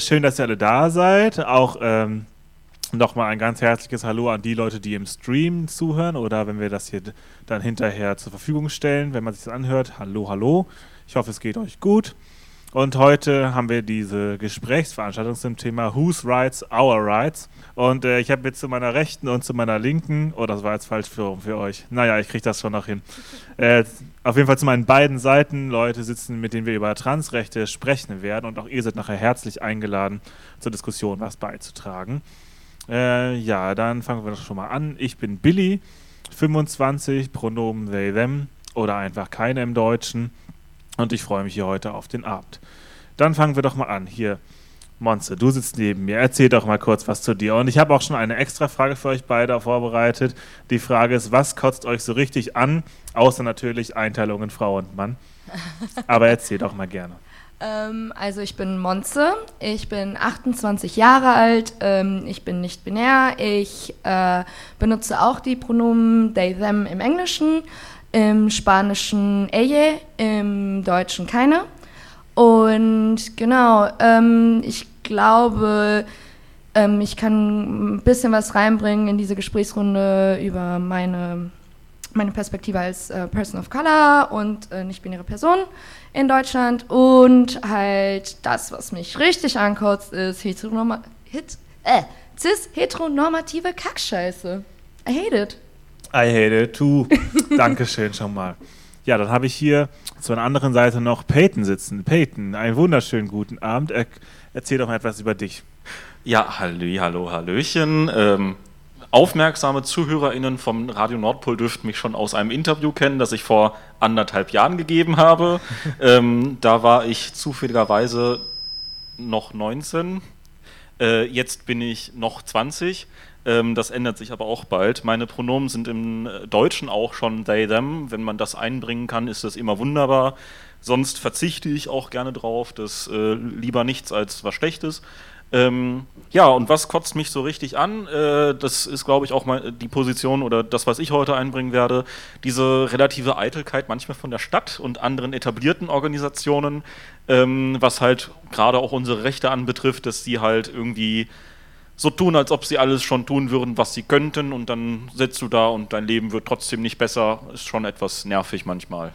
Schön, dass ihr alle da seid. Auch ähm, nochmal ein ganz herzliches Hallo an die Leute, die im Stream zuhören oder wenn wir das hier dann hinterher zur Verfügung stellen, wenn man sich das anhört. Hallo, hallo. Ich hoffe, es geht euch gut. Und heute haben wir diese Gesprächsveranstaltung zum Thema Whose Rights, Our Rights. Und äh, ich habe jetzt zu meiner Rechten und zu meiner Linken, oh, das war jetzt falsch für, für euch. Naja, ich kriege das schon noch hin. Äh, auf jeden Fall zu meinen beiden Seiten Leute sitzen, mit denen wir über Transrechte sprechen werden. Und auch ihr seid nachher herzlich eingeladen, zur Diskussion was beizutragen. Äh, ja, dann fangen wir doch schon mal an. Ich bin Billy, 25, Pronomen they, them oder einfach keine im Deutschen. Und ich freue mich hier heute auf den Abend. Dann fangen wir doch mal an. Hier, Monze, du sitzt neben mir. Erzähl doch mal kurz was zu dir. Und ich habe auch schon eine extra Frage für euch beide vorbereitet. Die Frage ist, was kotzt euch so richtig an? Außer natürlich Einteilung in Frau und Mann. Aber erzähl doch mal gerne. Ähm, also ich bin Monze, ich bin 28 Jahre alt, ähm, ich bin nicht binär, ich äh, benutze auch die Pronomen they, them im Englischen im Spanischen ella, im Deutschen keine. Und genau, ähm, ich glaube, ähm, ich kann ein bisschen was reinbringen in diese Gesprächsrunde über meine, meine Perspektive als äh, Person of Color und äh, nicht-binäre Person in Deutschland. Und halt das, was mich richtig ankotzt, ist heteronorma hit, äh, cis-heteronormative Kackscheiße. I hate it. I hate it too. Dankeschön schon mal. Ja, dann habe ich hier zur anderen Seite noch Peyton sitzen. Peyton, einen wunderschönen guten Abend. Er, erzähl doch mal etwas über dich. Ja, hallo, hallo, hallöchen. Ähm, aufmerksame ZuhörerInnen vom Radio Nordpol dürften mich schon aus einem Interview kennen, das ich vor anderthalb Jahren gegeben habe. ähm, da war ich zufälligerweise noch 19. Äh, jetzt bin ich noch 20 ähm, das ändert sich aber auch bald. Meine Pronomen sind im äh, Deutschen auch schon they, them. Wenn man das einbringen kann, ist das immer wunderbar. Sonst verzichte ich auch gerne drauf. Das äh, lieber nichts als was Schlechtes. Ähm, ja, und was kotzt mich so richtig an? Äh, das ist, glaube ich, auch mal die Position oder das, was ich heute einbringen werde. Diese relative Eitelkeit manchmal von der Stadt und anderen etablierten Organisationen, ähm, was halt gerade auch unsere Rechte anbetrifft, dass sie halt irgendwie so tun, als ob sie alles schon tun würden, was sie könnten, und dann sitzt du da und dein Leben wird trotzdem nicht besser. Ist schon etwas nervig manchmal.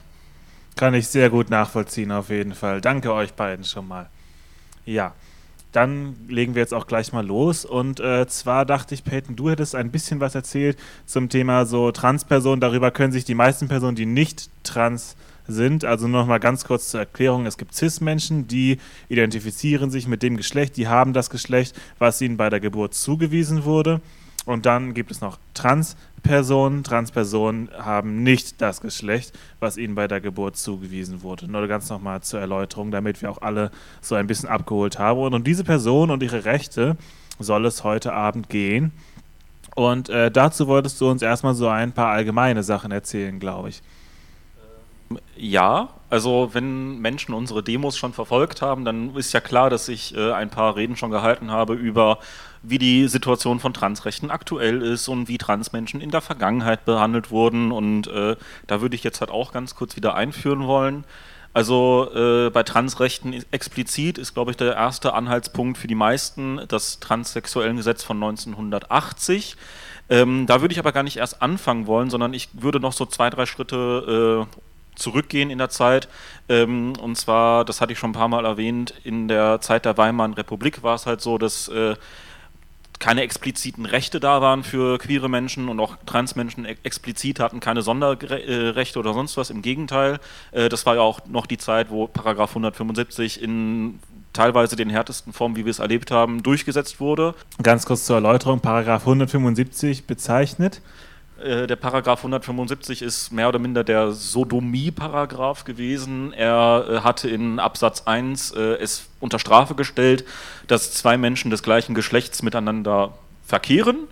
Kann ich sehr gut nachvollziehen, auf jeden Fall. Danke euch beiden schon mal. Ja, dann legen wir jetzt auch gleich mal los. Und äh, zwar dachte ich, Peyton, du hättest ein bisschen was erzählt zum Thema so Transpersonen. Darüber können sich die meisten Personen, die nicht trans sind. Also nochmal ganz kurz zur Erklärung. Es gibt CIS-Menschen, die identifizieren sich mit dem Geschlecht, die haben das Geschlecht, was ihnen bei der Geburt zugewiesen wurde. Und dann gibt es noch Transpersonen. Transpersonen haben nicht das Geschlecht, was ihnen bei der Geburt zugewiesen wurde. Nur ganz nochmal zur Erläuterung, damit wir auch alle so ein bisschen abgeholt haben. Und um diese Person und ihre Rechte soll es heute Abend gehen. Und äh, dazu wolltest du uns erstmal so ein paar allgemeine Sachen erzählen, glaube ich. Ja, also wenn Menschen unsere Demos schon verfolgt haben, dann ist ja klar, dass ich äh, ein paar Reden schon gehalten habe über, wie die Situation von Transrechten aktuell ist und wie Transmenschen in der Vergangenheit behandelt wurden. Und äh, da würde ich jetzt halt auch ganz kurz wieder einführen wollen. Also äh, bei Transrechten explizit ist, glaube ich, der erste Anhaltspunkt für die meisten das transsexuellen Gesetz von 1980. Ähm, da würde ich aber gar nicht erst anfangen wollen, sondern ich würde noch so zwei, drei Schritte äh, zurückgehen in der Zeit. Ähm, und zwar, das hatte ich schon ein paar Mal erwähnt, in der Zeit der Weimarer Republik war es halt so, dass äh, keine expliziten Rechte da waren für queere Menschen und auch Transmenschen explizit hatten keine Sonderrechte oder sonst was. Im Gegenteil, äh, das war ja auch noch die Zeit, wo Paragraph 175 in teilweise den härtesten Formen, wie wir es erlebt haben, durchgesetzt wurde. Ganz kurz zur Erläuterung, Paragraph 175 bezeichnet äh, der Paragraph 175 ist mehr oder minder der Sodomie-Paragraph gewesen. Er äh, hatte in Absatz 1 äh, es unter Strafe gestellt, dass zwei Menschen des gleichen Geschlechts miteinander verkehren.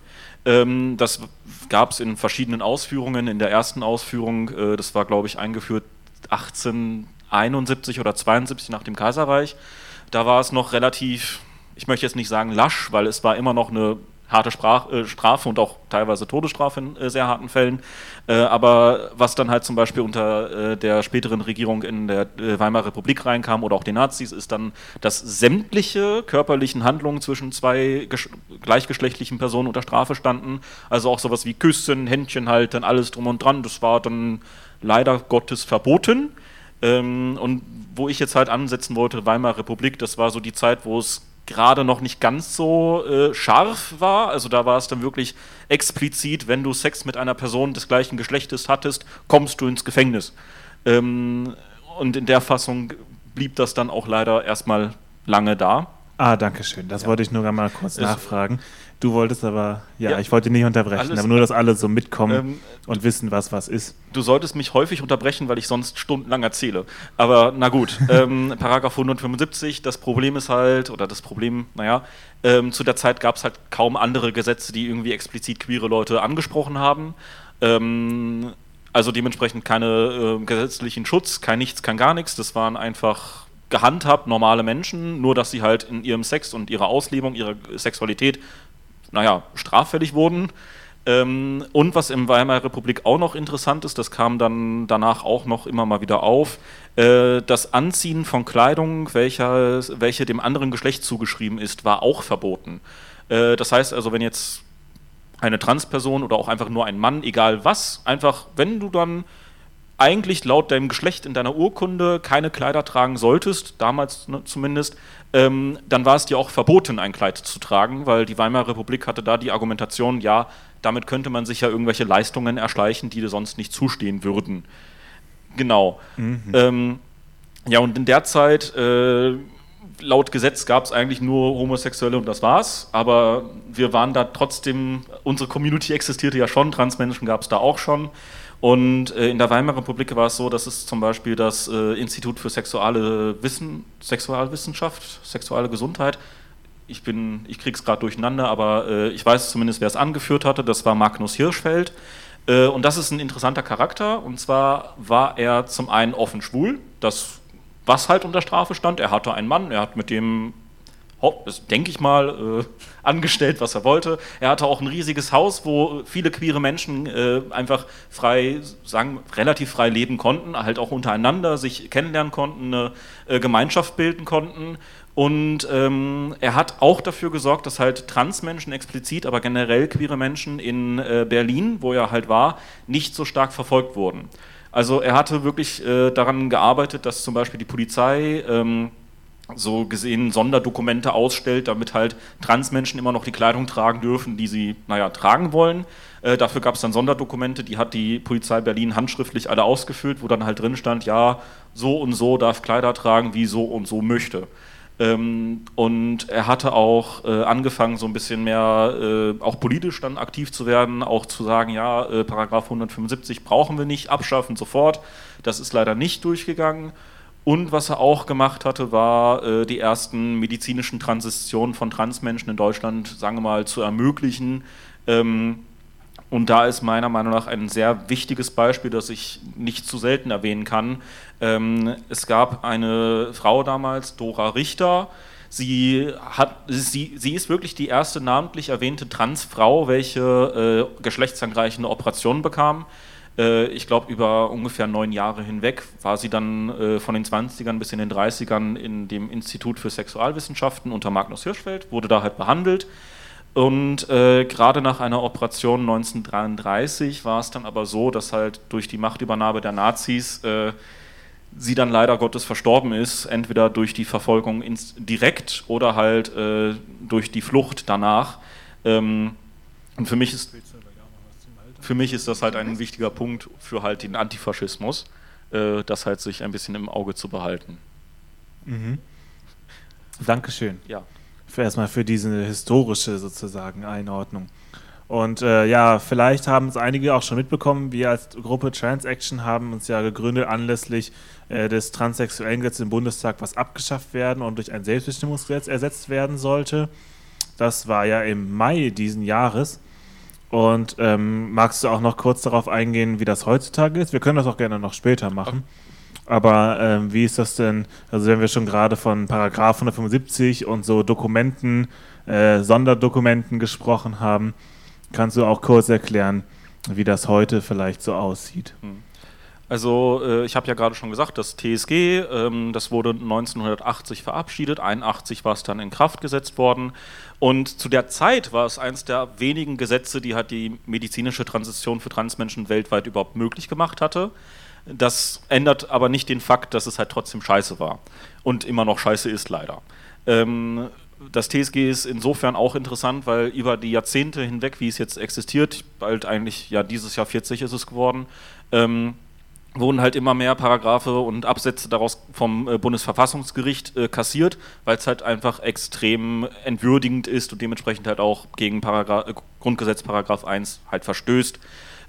Ähm, das gab es in verschiedenen Ausführungen. In der ersten Ausführung, äh, das war glaube ich eingeführt 1871 oder 72 nach dem Kaiserreich, da war es noch relativ, ich möchte jetzt nicht sagen lasch, weil es war immer noch eine harte Sprach, äh, Strafe und auch teilweise Todesstrafe in äh, sehr harten Fällen. Äh, aber was dann halt zum Beispiel unter äh, der späteren Regierung in der äh, Weimarer Republik reinkam oder auch den Nazis, ist dann, dass sämtliche körperlichen Handlungen zwischen zwei gleichgeschlechtlichen Personen unter Strafe standen. Also auch sowas wie Küssen, Händchen halten, alles drum und dran. Das war dann leider Gottes verboten. Ähm, und wo ich jetzt halt ansetzen wollte, Weimarer Republik, das war so die Zeit, wo es gerade noch nicht ganz so äh, scharf war. Also da war es dann wirklich explizit, wenn du Sex mit einer Person des gleichen Geschlechtes hattest, kommst du ins Gefängnis. Ähm, und in der Fassung blieb das dann auch leider erstmal lange da. Ah, danke schön. Das ja. wollte ich nur mal kurz nachfragen. Du wolltest aber, ja, ja. ich wollte nicht unterbrechen, Alles, aber nur, dass alle so mitkommen ähm, und wissen, was was ist. Du solltest mich häufig unterbrechen, weil ich sonst stundenlang erzähle. Aber na gut, ähm, Paragraph 175, das Problem ist halt, oder das Problem, naja, ähm, zu der Zeit gab es halt kaum andere Gesetze, die irgendwie explizit queere Leute angesprochen haben. Ähm, also dementsprechend keine äh, gesetzlichen Schutz, kein nichts, kein gar nichts. Das waren einfach gehandhabt normale Menschen, nur dass sie halt in ihrem Sex und ihrer Auslebung, ihrer Sexualität naja, straffällig wurden. Ähm, und was im Weimarer Republik auch noch interessant ist, das kam dann danach auch noch immer mal wieder auf, äh, das Anziehen von Kleidung, welcher, welche dem anderen Geschlecht zugeschrieben ist, war auch verboten. Äh, das heißt also, wenn jetzt eine Transperson oder auch einfach nur ein Mann, egal was, einfach, wenn du dann eigentlich laut deinem Geschlecht in deiner Urkunde keine Kleider tragen solltest, damals ne, zumindest, ähm, dann war es dir auch verboten, ein Kleid zu tragen, weil die Weimarer Republik hatte da die Argumentation, ja, damit könnte man sich ja irgendwelche Leistungen erschleichen, die dir sonst nicht zustehen würden. Genau. Mhm. Ähm, ja, und in der Zeit, äh, laut Gesetz gab es eigentlich nur Homosexuelle und das war's, aber wir waren da trotzdem, unsere Community existierte ja schon, Transmenschen gab es da auch schon. Und äh, in der Weimarer Republik war es so, dass es zum Beispiel das äh, Institut für Sexuale Wissen, Sexualwissenschaft, sexuelle Gesundheit, ich bin, ich krieg's gerade durcheinander, aber äh, ich weiß zumindest, wer es angeführt hatte. Das war Magnus Hirschfeld. Und das ist ein interessanter Charakter. Und zwar war er zum einen offen schwul, das was halt unter Strafe stand. Er hatte einen Mann, er hat mit dem denke ich mal, äh, angestellt, was er wollte. Er hatte auch ein riesiges Haus, wo viele queere Menschen äh, einfach frei, sagen, relativ frei leben konnten, halt auch untereinander sich kennenlernen konnten, eine äh, Gemeinschaft bilden konnten. Und ähm, er hat auch dafür gesorgt, dass halt Transmenschen explizit, aber generell queere Menschen in äh, Berlin, wo er halt war, nicht so stark verfolgt wurden. Also er hatte wirklich äh, daran gearbeitet, dass zum Beispiel die Polizei ähm, so gesehen Sonderdokumente ausstellt, damit halt Transmenschen immer noch die Kleidung tragen dürfen, die sie, naja, tragen wollen. Äh, dafür gab es dann Sonderdokumente, die hat die Polizei Berlin handschriftlich alle ausgefüllt, wo dann halt drin stand, ja, so und so darf Kleider tragen, wie so und so möchte. Ähm, und er hatte auch äh, angefangen, so ein bisschen mehr äh, auch politisch dann aktiv zu werden, auch zu sagen, ja, äh, Paragraph 175 brauchen wir nicht, abschaffen sofort. Das ist leider nicht durchgegangen. Und was er auch gemacht hatte, war äh, die ersten medizinischen Transitionen von Transmenschen in Deutschland, sagen wir mal, zu ermöglichen. Ähm, und da ist meiner Meinung nach ein sehr wichtiges Beispiel, das ich nicht zu selten erwähnen kann. Ähm, es gab eine Frau damals, Dora Richter. Sie, hat, sie, sie ist wirklich die erste namentlich erwähnte Transfrau, welche äh, geschlechtsangleichende Operationen bekam. Äh, ich glaube, über ungefähr neun Jahre hinweg war sie dann äh, von den 20ern bis in den 30ern in dem Institut für Sexualwissenschaften unter Magnus Hirschfeld, wurde da halt behandelt. Und äh, gerade nach einer Operation 1933 war es dann aber so, dass halt durch die Machtübernahme der Nazis äh, sie dann leider Gottes verstorben ist, entweder durch die Verfolgung direkt oder halt äh, durch die Flucht danach. Ähm, und für mich ist für mich ist das halt ein wichtiger Punkt für halt den Antifaschismus, äh, das halt sich ein bisschen im Auge zu behalten. Mhm. Dankeschön. Ja. Für erstmal für diese historische sozusagen Einordnung. Und äh, ja, vielleicht haben es einige auch schon mitbekommen. Wir als Gruppe Transaction haben uns ja gegründet anlässlich äh, des transsexuellen Gesetzes im Bundestag, was abgeschafft werden und durch ein Selbstbestimmungsgesetz ersetzt werden sollte. Das war ja im Mai diesen Jahres. Und ähm, magst du auch noch kurz darauf eingehen, wie das heutzutage ist? Wir können das auch gerne noch später machen. Aber ähm, wie ist das denn, also wenn wir schon gerade von Paragraph 175 und so Dokumenten, äh, Sonderdokumenten gesprochen haben, kannst du auch kurz erklären, wie das heute vielleicht so aussieht? Hm. Also äh, ich habe ja gerade schon gesagt, das TSG, ähm, das wurde 1980 verabschiedet, 81 war es dann in Kraft gesetzt worden und zu der Zeit war es eines der wenigen Gesetze, die halt die medizinische Transition für Transmenschen weltweit überhaupt möglich gemacht hatte. Das ändert aber nicht den Fakt, dass es halt trotzdem scheiße war und immer noch scheiße ist leider. Ähm, das TSG ist insofern auch interessant, weil über die Jahrzehnte hinweg, wie es jetzt existiert, bald eigentlich, ja, dieses Jahr 40 ist es geworden, ähm, wurden halt immer mehr Paragraphe und Absätze daraus vom äh, Bundesverfassungsgericht äh, kassiert, weil es halt einfach extrem entwürdigend ist und dementsprechend halt auch gegen Paragraph, äh, Grundgesetz Paragraph 1 halt verstößt.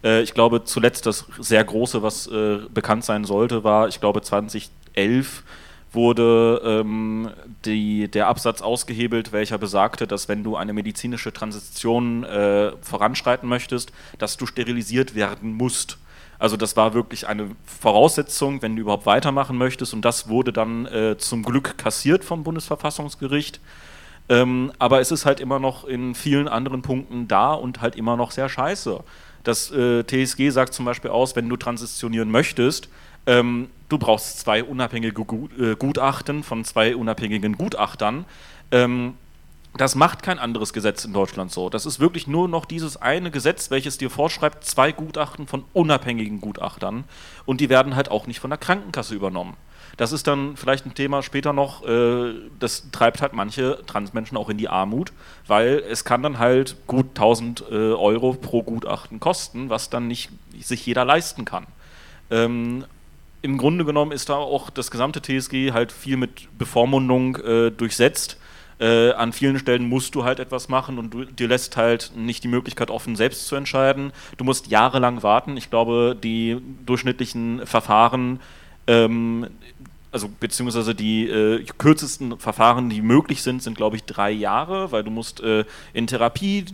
Äh, ich glaube, zuletzt das sehr große, was äh, bekannt sein sollte, war, ich glaube, 2011 wurde ähm, die, der Absatz ausgehebelt, welcher besagte, dass wenn du eine medizinische Transition äh, voranschreiten möchtest, dass du sterilisiert werden musst. Also das war wirklich eine Voraussetzung, wenn du überhaupt weitermachen möchtest. Und das wurde dann äh, zum Glück kassiert vom Bundesverfassungsgericht. Ähm, aber es ist halt immer noch in vielen anderen Punkten da und halt immer noch sehr scheiße. Das äh, TSG sagt zum Beispiel aus, wenn du transitionieren möchtest, ähm, du brauchst zwei unabhängige äh, Gutachten von zwei unabhängigen Gutachtern. Ähm, das macht kein anderes Gesetz in Deutschland so. Das ist wirklich nur noch dieses eine Gesetz, welches dir vorschreibt, zwei Gutachten von unabhängigen Gutachtern. Und die werden halt auch nicht von der Krankenkasse übernommen. Das ist dann vielleicht ein Thema später noch, äh, das treibt halt manche Transmenschen auch in die Armut, weil es kann dann halt gut 1000 äh, Euro pro Gutachten kosten, was dann nicht sich jeder leisten kann. Ähm, Im Grunde genommen ist da auch das gesamte TSG halt viel mit Bevormundung äh, durchsetzt äh, an vielen Stellen musst du halt etwas machen und du, dir lässt halt nicht die Möglichkeit offen, selbst zu entscheiden. Du musst jahrelang warten. Ich glaube, die durchschnittlichen Verfahren, ähm, also beziehungsweise die äh, kürzesten Verfahren, die möglich sind, sind, glaube ich, drei Jahre, weil du musst äh, in Therapie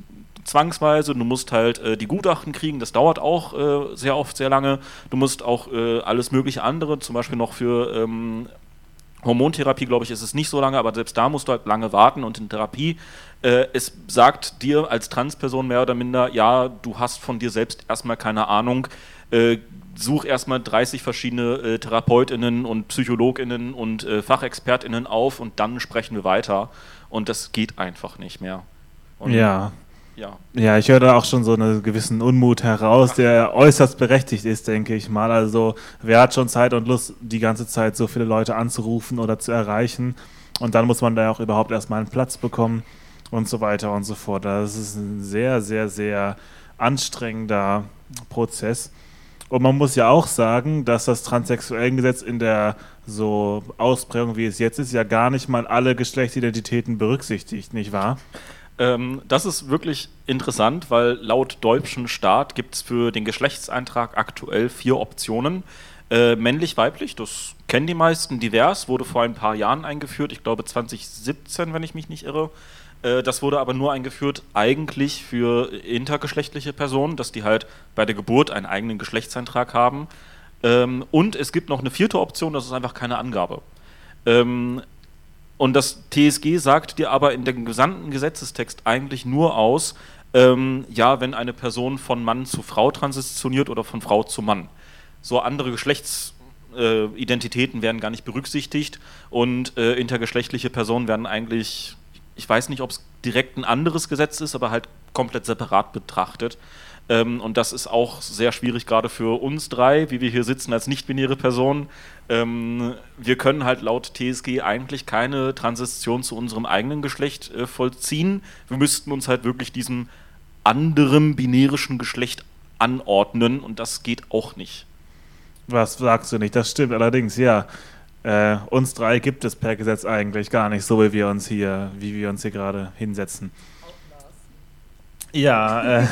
zwangsweise, du musst halt äh, die Gutachten kriegen, das dauert auch äh, sehr oft sehr lange. Du musst auch äh, alles mögliche andere, zum Beispiel noch für ähm, Hormontherapie, glaube ich, ist es nicht so lange, aber selbst da musst du halt lange warten und in Therapie, äh, es sagt dir als Transperson mehr oder minder, ja, du hast von dir selbst erstmal keine Ahnung, äh, such erstmal 30 verschiedene äh, TherapeutInnen und PsychologInnen und äh, FachexpertInnen auf und dann sprechen wir weiter. Und das geht einfach nicht mehr. Und ja ja. Ja, ich höre da auch schon so einen gewissen Unmut heraus, der äußerst berechtigt ist, denke ich mal. Also, wer hat schon Zeit und Lust, die ganze Zeit so viele Leute anzurufen oder zu erreichen? Und dann muss man da auch überhaupt erstmal einen Platz bekommen und so weiter und so fort. Das ist ein sehr, sehr, sehr anstrengender Prozess. Und man muss ja auch sagen, dass das Transsexuellengesetz in der so Ausprägung, wie es jetzt ist, ja gar nicht mal alle Geschlechtsidentitäten berücksichtigt, nicht wahr? Ähm, das ist wirklich interessant, weil laut deutschen Staat gibt es für den Geschlechtseintrag aktuell vier Optionen. Äh, männlich, weiblich, das kennen die meisten. Divers wurde vor ein paar Jahren eingeführt, ich glaube 2017, wenn ich mich nicht irre. Äh, das wurde aber nur eingeführt eigentlich für intergeschlechtliche Personen, dass die halt bei der Geburt einen eigenen Geschlechtseintrag haben. Ähm, und es gibt noch eine vierte Option, das ist einfach keine Angabe. Ähm, und das TSG sagt dir aber in dem gesamten Gesetzestext eigentlich nur aus, ähm, ja, wenn eine Person von Mann zu Frau transitioniert oder von Frau zu Mann. So andere Geschlechtsidentitäten äh, werden gar nicht berücksichtigt und äh, intergeschlechtliche Personen werden eigentlich, ich weiß nicht, ob es direkt ein anderes Gesetz ist, aber halt komplett separat betrachtet. Ähm, und das ist auch sehr schwierig, gerade für uns drei, wie wir hier sitzen als nicht-binäre Personen. Ähm, wir können halt laut TSG eigentlich keine Transition zu unserem eigenen Geschlecht äh, vollziehen. Wir müssten uns halt wirklich diesem anderen binärischen Geschlecht anordnen und das geht auch nicht. Was sagst du nicht? Das stimmt allerdings, ja. Äh, uns drei gibt es per Gesetz eigentlich gar nicht, so wie wir uns hier, wie wir uns hier gerade hinsetzen. Ja, äh,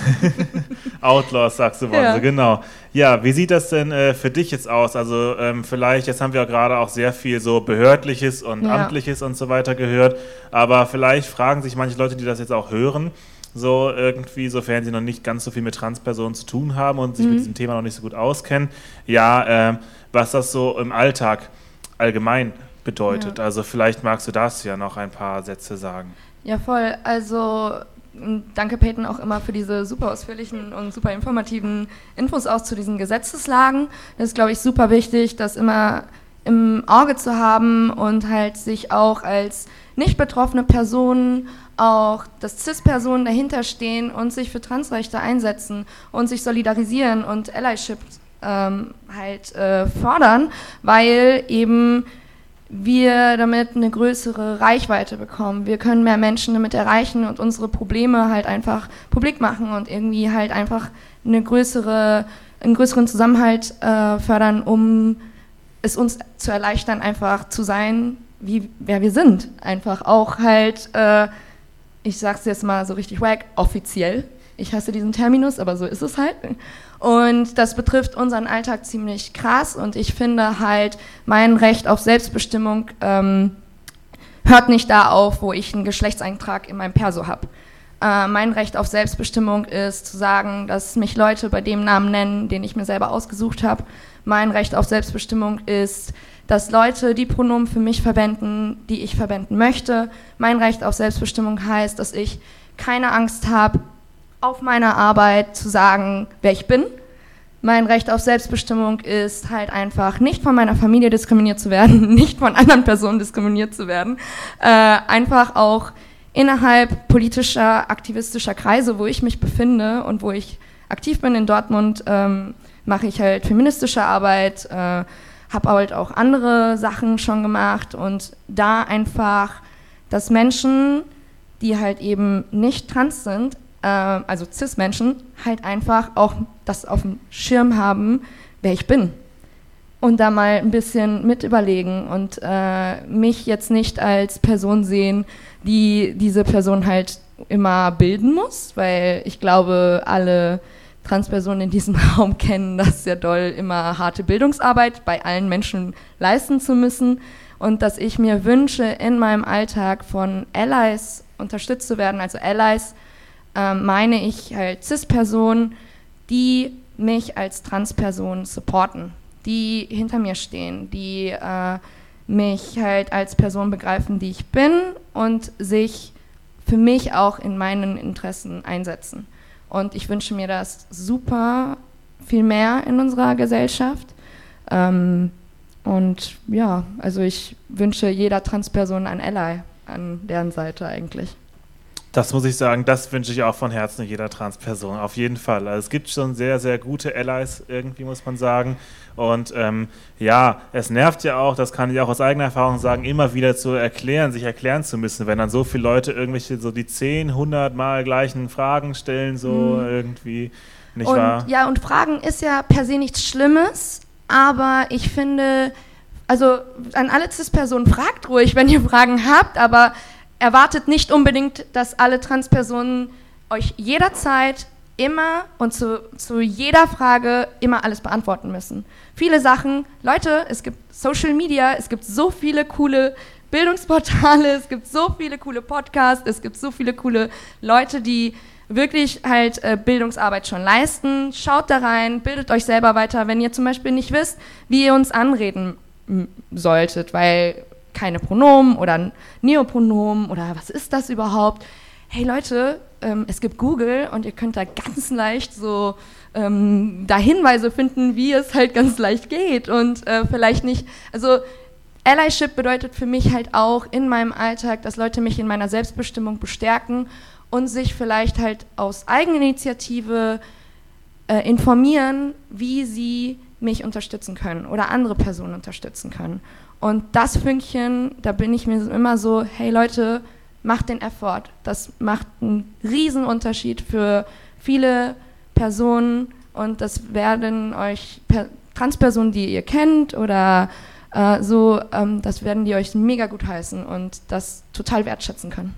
Outlaws sagst du, ja. genau. Ja, wie sieht das denn äh, für dich jetzt aus? Also ähm, vielleicht, jetzt haben wir ja gerade auch sehr viel so behördliches und ja. amtliches und so weiter gehört, aber vielleicht fragen sich manche Leute, die das jetzt auch hören, so irgendwie, sofern sie noch nicht ganz so viel mit Transpersonen zu tun haben und sich mhm. mit diesem Thema noch nicht so gut auskennen, ja, äh, was das so im Alltag allgemein bedeutet. Ja. Also vielleicht magst du das ja noch ein paar Sätze sagen. Ja, voll. Also danke Peyton auch immer für diese super ausführlichen und super informativen Infos auch zu diesen Gesetzeslagen. Das ist, glaube ich, super wichtig, das immer im Auge zu haben und halt sich auch als nicht betroffene Personen, auch dass CIS-Personen dahinter stehen und sich für Transrechte einsetzen und sich solidarisieren und Allyship ähm, halt äh, fordern, weil eben wir damit eine größere Reichweite bekommen. Wir können mehr Menschen damit erreichen und unsere Probleme halt einfach publik machen und irgendwie halt einfach eine größere, einen größeren Zusammenhalt äh, fördern, um es uns zu erleichtern, einfach zu sein, wie wer wir sind. Einfach auch halt, äh, ich sag's jetzt mal so richtig wack, offiziell. Ich hasse diesen Terminus, aber so ist es halt. Und das betrifft unseren Alltag ziemlich krass und ich finde halt, mein Recht auf Selbstbestimmung ähm, hört nicht da auf, wo ich einen Geschlechtseintrag in meinem Perso habe. Äh, mein Recht auf Selbstbestimmung ist zu sagen, dass mich Leute bei dem Namen nennen, den ich mir selber ausgesucht habe. Mein Recht auf Selbstbestimmung ist, dass Leute die Pronomen für mich verwenden, die ich verwenden möchte. Mein Recht auf Selbstbestimmung heißt, dass ich keine Angst habe, auf meiner Arbeit zu sagen, wer ich bin. Mein Recht auf Selbstbestimmung ist halt einfach nicht von meiner Familie diskriminiert zu werden, nicht von anderen Personen diskriminiert zu werden, äh, einfach auch innerhalb politischer, aktivistischer Kreise, wo ich mich befinde und wo ich aktiv bin in Dortmund, ähm, mache ich halt feministische Arbeit, äh, habe halt auch andere Sachen schon gemacht und da einfach, dass Menschen, die halt eben nicht trans sind, äh, also Cis-Menschen, halt einfach auch das auf dem Schirm haben, wer ich bin. Und da mal ein bisschen mit überlegen und äh, mich jetzt nicht als Person sehen, die diese Person halt immer bilden muss, weil ich glaube, alle Transpersonen in diesem Raum kennen das sehr doll, immer harte Bildungsarbeit bei allen Menschen leisten zu müssen und dass ich mir wünsche, in meinem Alltag von Allies unterstützt zu werden, also Allies äh, meine ich halt CIS-Personen, die mich als Transperson supporten, die hinter mir stehen, die äh, mich halt als Person begreifen, die ich bin und sich für mich auch in meinen Interessen einsetzen. Und ich wünsche mir das super viel mehr in unserer Gesellschaft. Ähm, und ja, also ich wünsche jeder Transperson ein Ally an deren Seite eigentlich. Das muss ich sagen, das wünsche ich auch von Herzen jeder Transperson, auf jeden Fall. Also es gibt schon sehr, sehr gute Allies, irgendwie muss man sagen. Und ähm, ja, es nervt ja auch, das kann ich auch aus eigener Erfahrung sagen, immer wieder zu erklären, sich erklären zu müssen, wenn dann so viele Leute irgendwelche so die 10, 100 Mal gleichen Fragen stellen, so mhm. irgendwie, nicht und, wahr? Ja, und Fragen ist ja per se nichts Schlimmes, aber ich finde, also an alle CIS-Personen, fragt ruhig, wenn ihr Fragen habt, aber erwartet nicht unbedingt, dass alle Transpersonen euch jederzeit immer und zu, zu jeder Frage immer alles beantworten müssen. Viele Sachen, Leute, es gibt Social Media, es gibt so viele coole Bildungsportale, es gibt so viele coole Podcasts, es gibt so viele coole Leute, die wirklich halt äh, Bildungsarbeit schon leisten. Schaut da rein, bildet euch selber weiter, wenn ihr zum Beispiel nicht wisst, wie ihr uns anreden solltet, weil keine Pronomen oder Neopronomen oder was ist das überhaupt? Hey Leute, ähm, es gibt Google und ihr könnt da ganz leicht so ähm, da Hinweise finden, wie es halt ganz leicht geht und äh, vielleicht nicht, also Allyship bedeutet für mich halt auch in meinem Alltag, dass Leute mich in meiner Selbstbestimmung bestärken und sich vielleicht halt aus Eigeninitiative äh, informieren, wie sie mich unterstützen können oder andere Personen unterstützen können. Und das Fünkchen, da bin ich mir immer so, hey Leute, macht den Effort. Das macht einen Riesenunterschied für viele Personen und das werden euch per Transpersonen, die ihr kennt oder äh, so, ähm, das werden die euch mega gut heißen und das total wertschätzen können.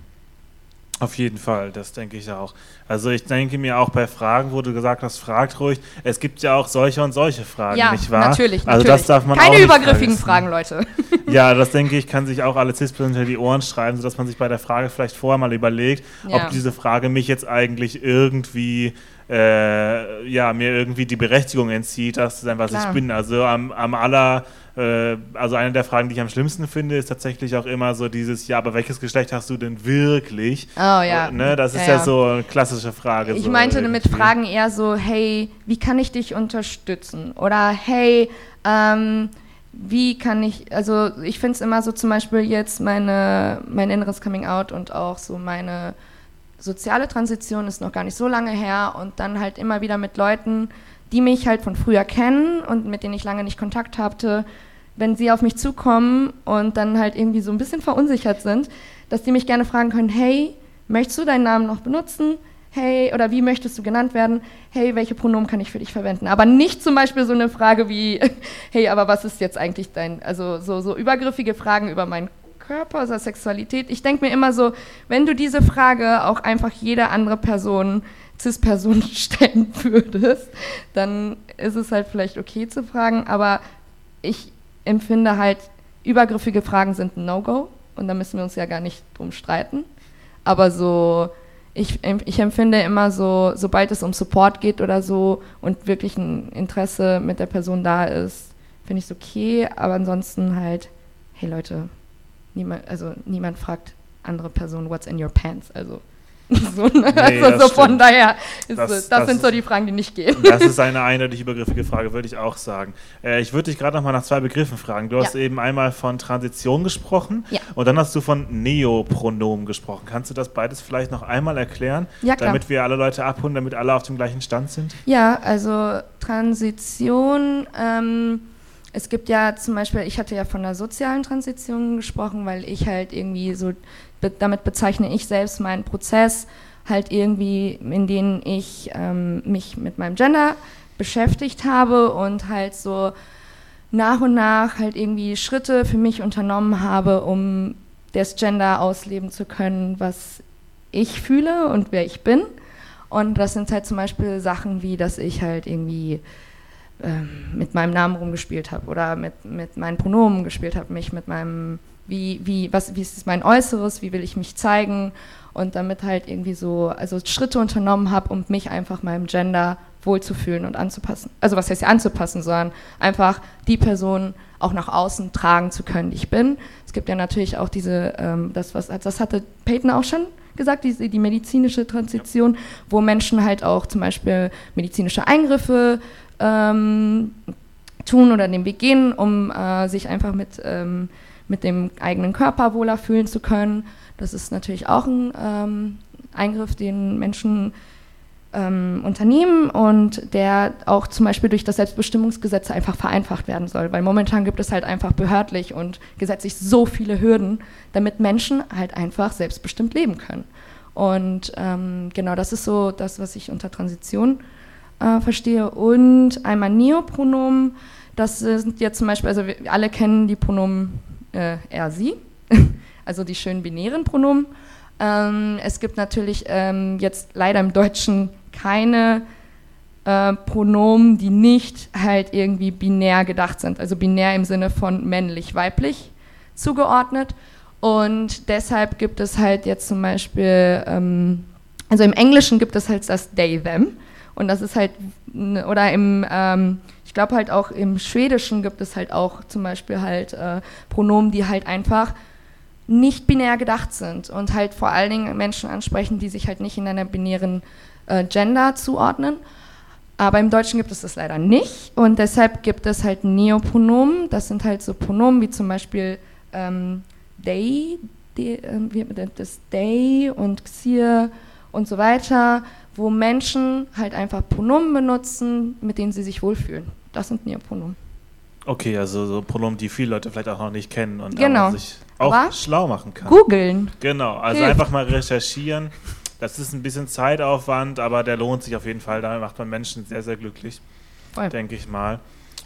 Auf jeden Fall, das denke ich auch. Also ich denke mir auch bei Fragen, wo du gesagt hast, fragt ruhig. Es gibt ja auch solche und solche Fragen, ja, nicht wahr? Natürlich, also natürlich. das darf man Keine auch übergriffigen Fragen, Leute. Ja, das denke ich, kann sich auch alle Cis-Personen hinter die Ohren schreiben, sodass man sich bei der Frage vielleicht vorher mal überlegt, ja. ob diese Frage mich jetzt eigentlich irgendwie äh, ja, mir irgendwie die Berechtigung entzieht, das zu sein, was Klar. ich bin. Also am, am aller, also eine der Fragen, die ich am schlimmsten finde, ist tatsächlich auch immer so dieses, ja, aber welches Geschlecht hast du denn wirklich? Oh ja. Und, ne, das ist ja, ja, so eine klassische Frage. Ich so meinte irgendwie. mit Fragen eher so, hey, wie kann ich dich unterstützen? Oder hey, ähm, wie kann ich, also ich finde es immer so zum Beispiel jetzt meine, mein inneres Coming Out und auch so meine soziale Transition ist noch gar nicht so lange her und dann halt immer wieder mit Leuten, die mich halt von früher kennen und mit denen ich lange nicht Kontakt hatte, wenn sie auf mich zukommen und dann halt irgendwie so ein bisschen verunsichert sind, dass die mich gerne fragen können, hey, möchtest du deinen Namen noch benutzen? Hey, oder wie möchtest du genannt werden? Hey, welche Pronomen kann ich für dich verwenden? Aber nicht zum Beispiel so eine Frage wie, hey, aber was ist jetzt eigentlich dein, also so, so übergriffige Fragen über meinen Körper, oder Sexualität. Ich denke mir immer so, wenn du diese Frage auch einfach jeder andere Person, Cis-Person stellen würdest, dann ist es halt vielleicht okay zu fragen, aber ich empfinde halt, übergriffige Fragen sind ein No-Go und da müssen wir uns ja gar nicht drum streiten. Aber so, ich, ich empfinde immer so, sobald es um Support geht oder so und wirklich ein Interesse mit der Person da ist, finde ich es okay, aber ansonsten halt, hey Leute, niemand, also niemand fragt andere Personen, what's in your pants? Also, so, ne? nee, also so von daher, ist, das, das, das, sind so die Fragen, die nicht gehen. Das ist eine eindeutig übergriffige Frage, würde ich auch sagen. Äh, ich würde dich gerade noch mal nach zwei Begriffen fragen. Du ja. hast eben einmal von Transition gesprochen ja. und dann hast du von Neopronomen gesprochen. Kannst du das beides vielleicht noch einmal erklären, ja, damit wir alle Leute abholen, damit alle auf dem gleichen Stand sind? Ja, also Transition ähm, es gibt ja zum Beispiel, ich hatte ja von der sozialen Transition gesprochen, weil ich halt irgendwie so, damit bezeichne ich selbst meinen Prozess, halt irgendwie, in dem ich ähm, mich mit meinem Gender beschäftigt habe und halt so nach und nach halt irgendwie Schritte für mich unternommen habe, um das Gender ausleben zu können, was ich fühle und wer ich bin. Und das sind halt zum Beispiel Sachen wie, dass ich halt irgendwie ähm, mit meinem Namen rumgespielt habe oder mit, mit meinen Pronomen gespielt habe, mich mit meinem, wie, wie, was, wie ist mein Äußeres, wie will ich mich zeigen und damit halt irgendwie so, also Schritte unternommen habe, um mich einfach meinem Gender wohlzufühlen und anzupassen. Also was heißt ja anzupassen, sondern einfach die Person auch nach außen tragen zu können, die ich bin. Es gibt ja natürlich auch diese, ähm, das was, das hatte Peyton auch schon gesagt, die, die medizinische Transition, wo Menschen halt auch zum Beispiel medizinische Eingriffe ähm, tun oder den Weg gehen, um äh, sich einfach mit, ähm, mit dem eigenen Körper wohler fühlen zu können. Das ist natürlich auch ein ähm, Eingriff, den Menschen ähm, unternehmen und der auch zum Beispiel durch das Selbstbestimmungsgesetz einfach vereinfacht werden soll, weil momentan gibt es halt einfach behördlich und gesetzlich so viele Hürden, damit Menschen halt einfach selbstbestimmt leben können. Und ähm, genau das ist so das, was ich unter Transition äh, verstehe. Und einmal Neopronomen, das sind jetzt zum Beispiel, also wir alle kennen die Pronomen äh, er, sie, also die schönen binären Pronomen. Ähm, es gibt natürlich ähm, jetzt leider im Deutschen keine äh, Pronomen, die nicht halt irgendwie binär gedacht sind, also binär im Sinne von männlich, weiblich zugeordnet. Und deshalb gibt es halt jetzt zum Beispiel, ähm, also im Englischen gibt es halt das they, them. Und das ist halt, oder im, ähm, ich glaube halt auch im Schwedischen gibt es halt auch zum Beispiel halt äh, Pronomen, die halt einfach nicht binär gedacht sind und halt vor allen Dingen Menschen ansprechen, die sich halt nicht in einer binären äh, Gender zuordnen. Aber im Deutschen gibt es das leider nicht und deshalb gibt es halt Neopronomen. Das sind halt so Pronomen wie zum Beispiel ähm, they, die, äh, das they und xir und so weiter wo Menschen halt einfach Pronomen benutzen, mit denen sie sich wohlfühlen. Das sind Neopronomen. Okay, also so Pronomen, die viele Leute vielleicht auch noch nicht kennen und genau. sich auch Aber schlau machen kann. Googeln. Genau, also Hilft. einfach mal recherchieren. Das ist ein bisschen Zeitaufwand, aber der lohnt sich auf jeden Fall. Da macht man Menschen sehr, sehr glücklich, denke ich mal.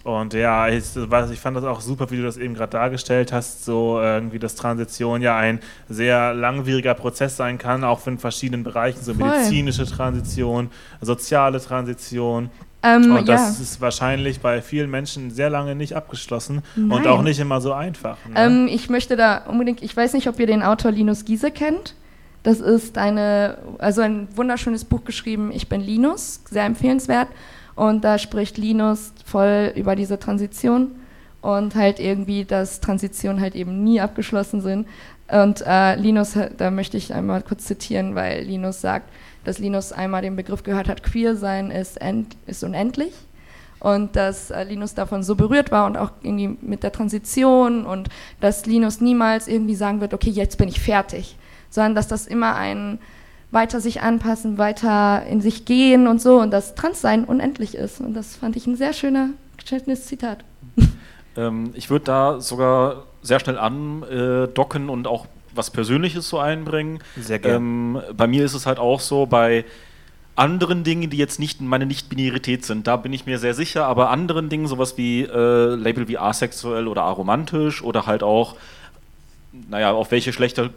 Und ja, ich, ich fand das auch super, wie du das eben gerade dargestellt hast, so irgendwie, dass Transition ja ein sehr langwieriger Prozess sein kann, auch in verschiedenen Bereichen, so medizinische Transition, soziale Transition. Ähm, und das ja. ist wahrscheinlich bei vielen Menschen sehr lange nicht abgeschlossen Nein. und auch nicht immer so einfach. Ne? Ähm, ich möchte da unbedingt, ich weiß nicht, ob ihr den Autor Linus Giese kennt. Das ist eine, also ein wunderschönes Buch geschrieben, Ich bin Linus, sehr empfehlenswert. Und da spricht Linus voll über diese Transition und halt irgendwie, dass Transitionen halt eben nie abgeschlossen sind. Und äh, Linus, da möchte ich einmal kurz zitieren, weil Linus sagt, dass Linus einmal den Begriff gehört hat, queer sein ist, end, ist unendlich. Und dass äh, Linus davon so berührt war und auch irgendwie mit der Transition und dass Linus niemals irgendwie sagen wird, okay, jetzt bin ich fertig, sondern dass das immer ein weiter sich anpassen, weiter in sich gehen und so und dass Transsein unendlich ist. Und das fand ich ein sehr schöner, schönes Zitat. Ähm, ich würde da sogar sehr schnell andocken und auch was Persönliches so einbringen. Sehr gerne. Ähm, bei mir ist es halt auch so, bei anderen Dingen, die jetzt nicht meine Nicht-Binarität sind, da bin ich mir sehr sicher, aber anderen Dingen, sowas wie äh, Label wie asexuell oder aromantisch oder halt auch naja, auf welche Schlechter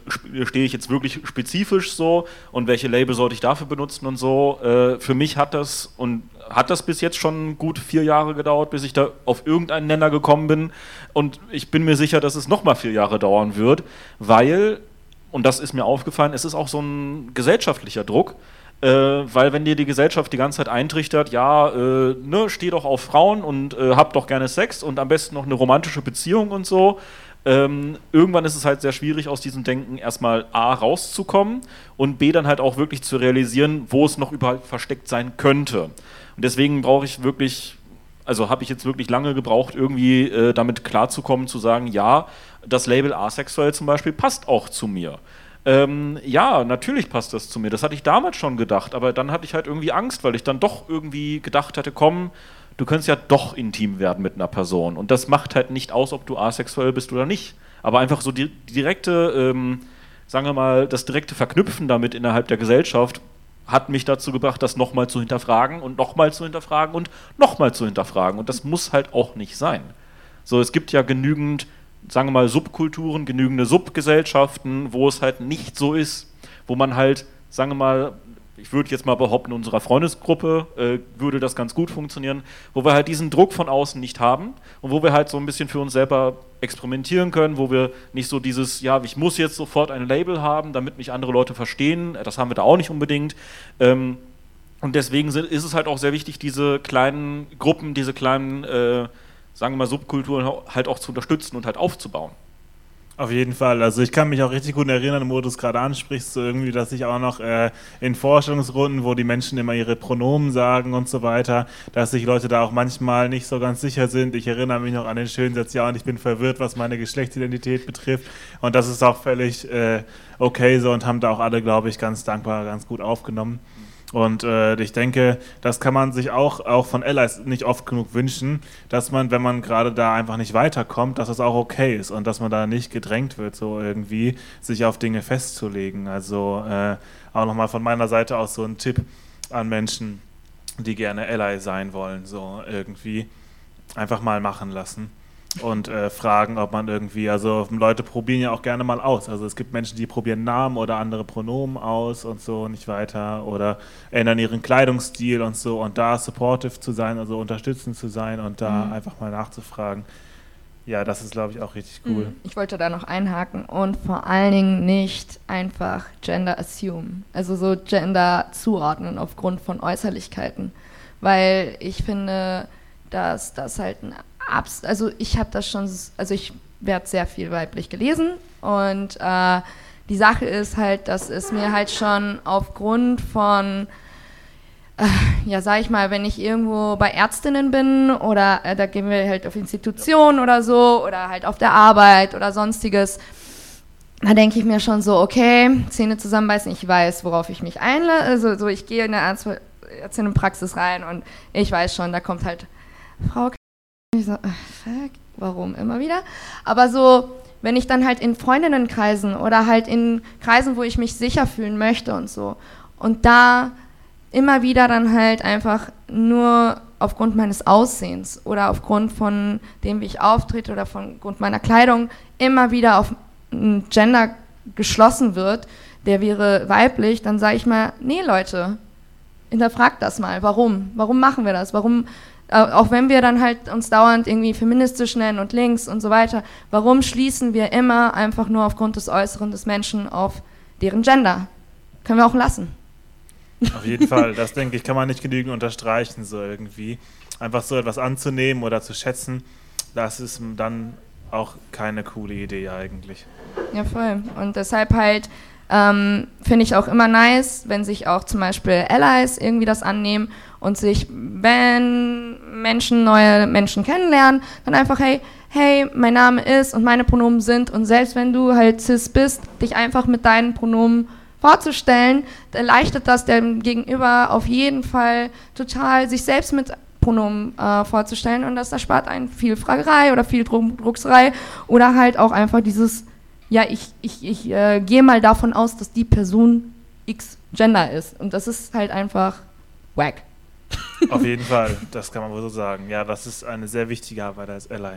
stehe ich jetzt wirklich spezifisch so und welche Label sollte ich dafür benutzen und so. Äh, für mich hat das und hat das bis jetzt schon gut vier Jahre gedauert, bis ich da auf irgendeinen Nenner gekommen bin. Und ich bin mir sicher, dass es nochmal vier Jahre dauern wird, weil, und das ist mir aufgefallen, es ist auch so ein gesellschaftlicher Druck. Äh, weil wenn dir die Gesellschaft die ganze Zeit eintrichtert, ja, äh, ne, steh doch auf Frauen und äh, hab doch gerne Sex und am besten noch eine romantische Beziehung und so, ähm, irgendwann ist es halt sehr schwierig, aus diesem Denken erstmal A rauszukommen und B dann halt auch wirklich zu realisieren, wo es noch überall versteckt sein könnte. Und deswegen brauche ich wirklich, also habe ich jetzt wirklich lange gebraucht, irgendwie äh, damit klarzukommen, zu sagen, ja, das Label asexuell zum Beispiel passt auch zu mir. Ähm, ja, natürlich passt das zu mir. Das hatte ich damals schon gedacht, aber dann hatte ich halt irgendwie Angst, weil ich dann doch irgendwie gedacht hatte, komm, du könntest ja doch intim werden mit einer Person. Und das macht halt nicht aus, ob du asexuell bist oder nicht. Aber einfach so die, direkte, ähm, sagen wir mal, das direkte Verknüpfen damit innerhalb der Gesellschaft hat mich dazu gebracht, das nochmal zu hinterfragen und nochmal zu hinterfragen und nochmal zu hinterfragen. Und das muss halt auch nicht sein. So, es gibt ja genügend, sagen wir mal, Subkulturen, genügende Subgesellschaften, wo es halt nicht so ist, wo man halt, sagen wir mal, ich würde jetzt mal behaupten, unserer Freundesgruppe äh, würde das ganz gut funktionieren, wo wir halt diesen Druck von außen nicht haben und wo wir halt so ein bisschen für uns selber experimentieren können, wo wir nicht so dieses, ja, ich muss jetzt sofort ein Label haben, damit mich andere Leute verstehen, das haben wir da auch nicht unbedingt. Ähm, und deswegen sind, ist es halt auch sehr wichtig, diese kleinen Gruppen, diese kleinen, äh, sagen wir mal, Subkulturen halt auch zu unterstützen und halt aufzubauen. Auf jeden Fall. Also ich kann mich auch richtig gut erinnern, wo du es gerade ansprichst, so irgendwie, dass ich auch noch äh, in Forschungsrunden, wo die Menschen immer ihre Pronomen sagen und so weiter, dass sich Leute da auch manchmal nicht so ganz sicher sind. Ich erinnere mich noch an den schönen Satz, ja, und ich bin verwirrt, was meine Geschlechtsidentität betrifft. Und das ist auch völlig äh, okay so und haben da auch alle, glaube ich, ganz dankbar, ganz gut aufgenommen. Und äh, ich denke, das kann man sich auch, auch von Allies nicht oft genug wünschen, dass man, wenn man gerade da einfach nicht weiterkommt, dass das auch okay ist und dass man da nicht gedrängt wird, so irgendwie sich auf Dinge festzulegen. Also äh, auch nochmal von meiner Seite aus so ein Tipp an Menschen, die gerne Ally sein wollen, so irgendwie einfach mal machen lassen und äh, fragen, ob man irgendwie, also Leute probieren ja auch gerne mal aus. Also es gibt Menschen, die probieren Namen oder andere Pronomen aus und so nicht weiter oder ändern ihren Kleidungsstil und so und da supportive zu sein, also unterstützend zu sein und da mhm. einfach mal nachzufragen. Ja, das ist, glaube ich, auch richtig cool. Mhm. Ich wollte da noch einhaken und vor allen Dingen nicht einfach Gender assume, also so Gender zuordnen aufgrund von Äußerlichkeiten, weil ich finde, dass das halt ein Abs also ich habe das schon, also ich werde sehr viel weiblich gelesen und äh, die Sache ist halt, dass es mir halt schon aufgrund von, äh, ja, sag ich mal, wenn ich irgendwo bei Ärztinnen bin oder äh, da gehen wir halt auf Institutionen oder so oder halt auf der Arbeit oder sonstiges, da denke ich mir schon so, okay, Zähne zusammenbeißen, ich weiß, worauf ich mich einlasse, also so, ich gehe in eine Ärztinnenpraxis rein und ich weiß schon, da kommt halt Frau ich so, fuck, warum immer wieder? Aber so, wenn ich dann halt in Freundinnenkreisen oder halt in Kreisen, wo ich mich sicher fühlen möchte und so, und da immer wieder dann halt einfach nur aufgrund meines Aussehens oder aufgrund von dem, wie ich auftrete oder von Grund meiner Kleidung immer wieder auf ein Gender geschlossen wird, der wäre weiblich, dann sage ich mal, nee Leute, hinterfragt das mal. Warum? Warum machen wir das? Warum, auch wenn wir dann halt uns dauernd irgendwie feministisch nennen und links und so weiter, warum schließen wir immer einfach nur aufgrund des Äußeren des Menschen auf deren Gender? Können wir auch lassen. Auf jeden Fall, das denke ich, kann man nicht genügend unterstreichen, so irgendwie. Einfach so etwas anzunehmen oder zu schätzen, das ist dann auch keine coole Idee eigentlich. Ja, voll. Und deshalb halt ähm, finde ich auch immer nice, wenn sich auch zum Beispiel Allies irgendwie das annehmen und sich, wenn Menschen neue Menschen kennenlernen, dann einfach, hey, hey, mein Name ist und meine Pronomen sind und selbst wenn du halt cis bist, dich einfach mit deinen Pronomen vorzustellen, erleichtert das dem Gegenüber auf jeden Fall total, sich selbst mit Pronomen äh, vorzustellen und das erspart einen viel Fragerei oder viel Druckserei oder halt auch einfach dieses ja, ich, ich, ich äh, gehe mal davon aus, dass die Person X Gender ist. Und das ist halt einfach wack. Auf jeden Fall, das kann man wohl so sagen. Ja, das ist eine sehr wichtige Arbeit als Ally.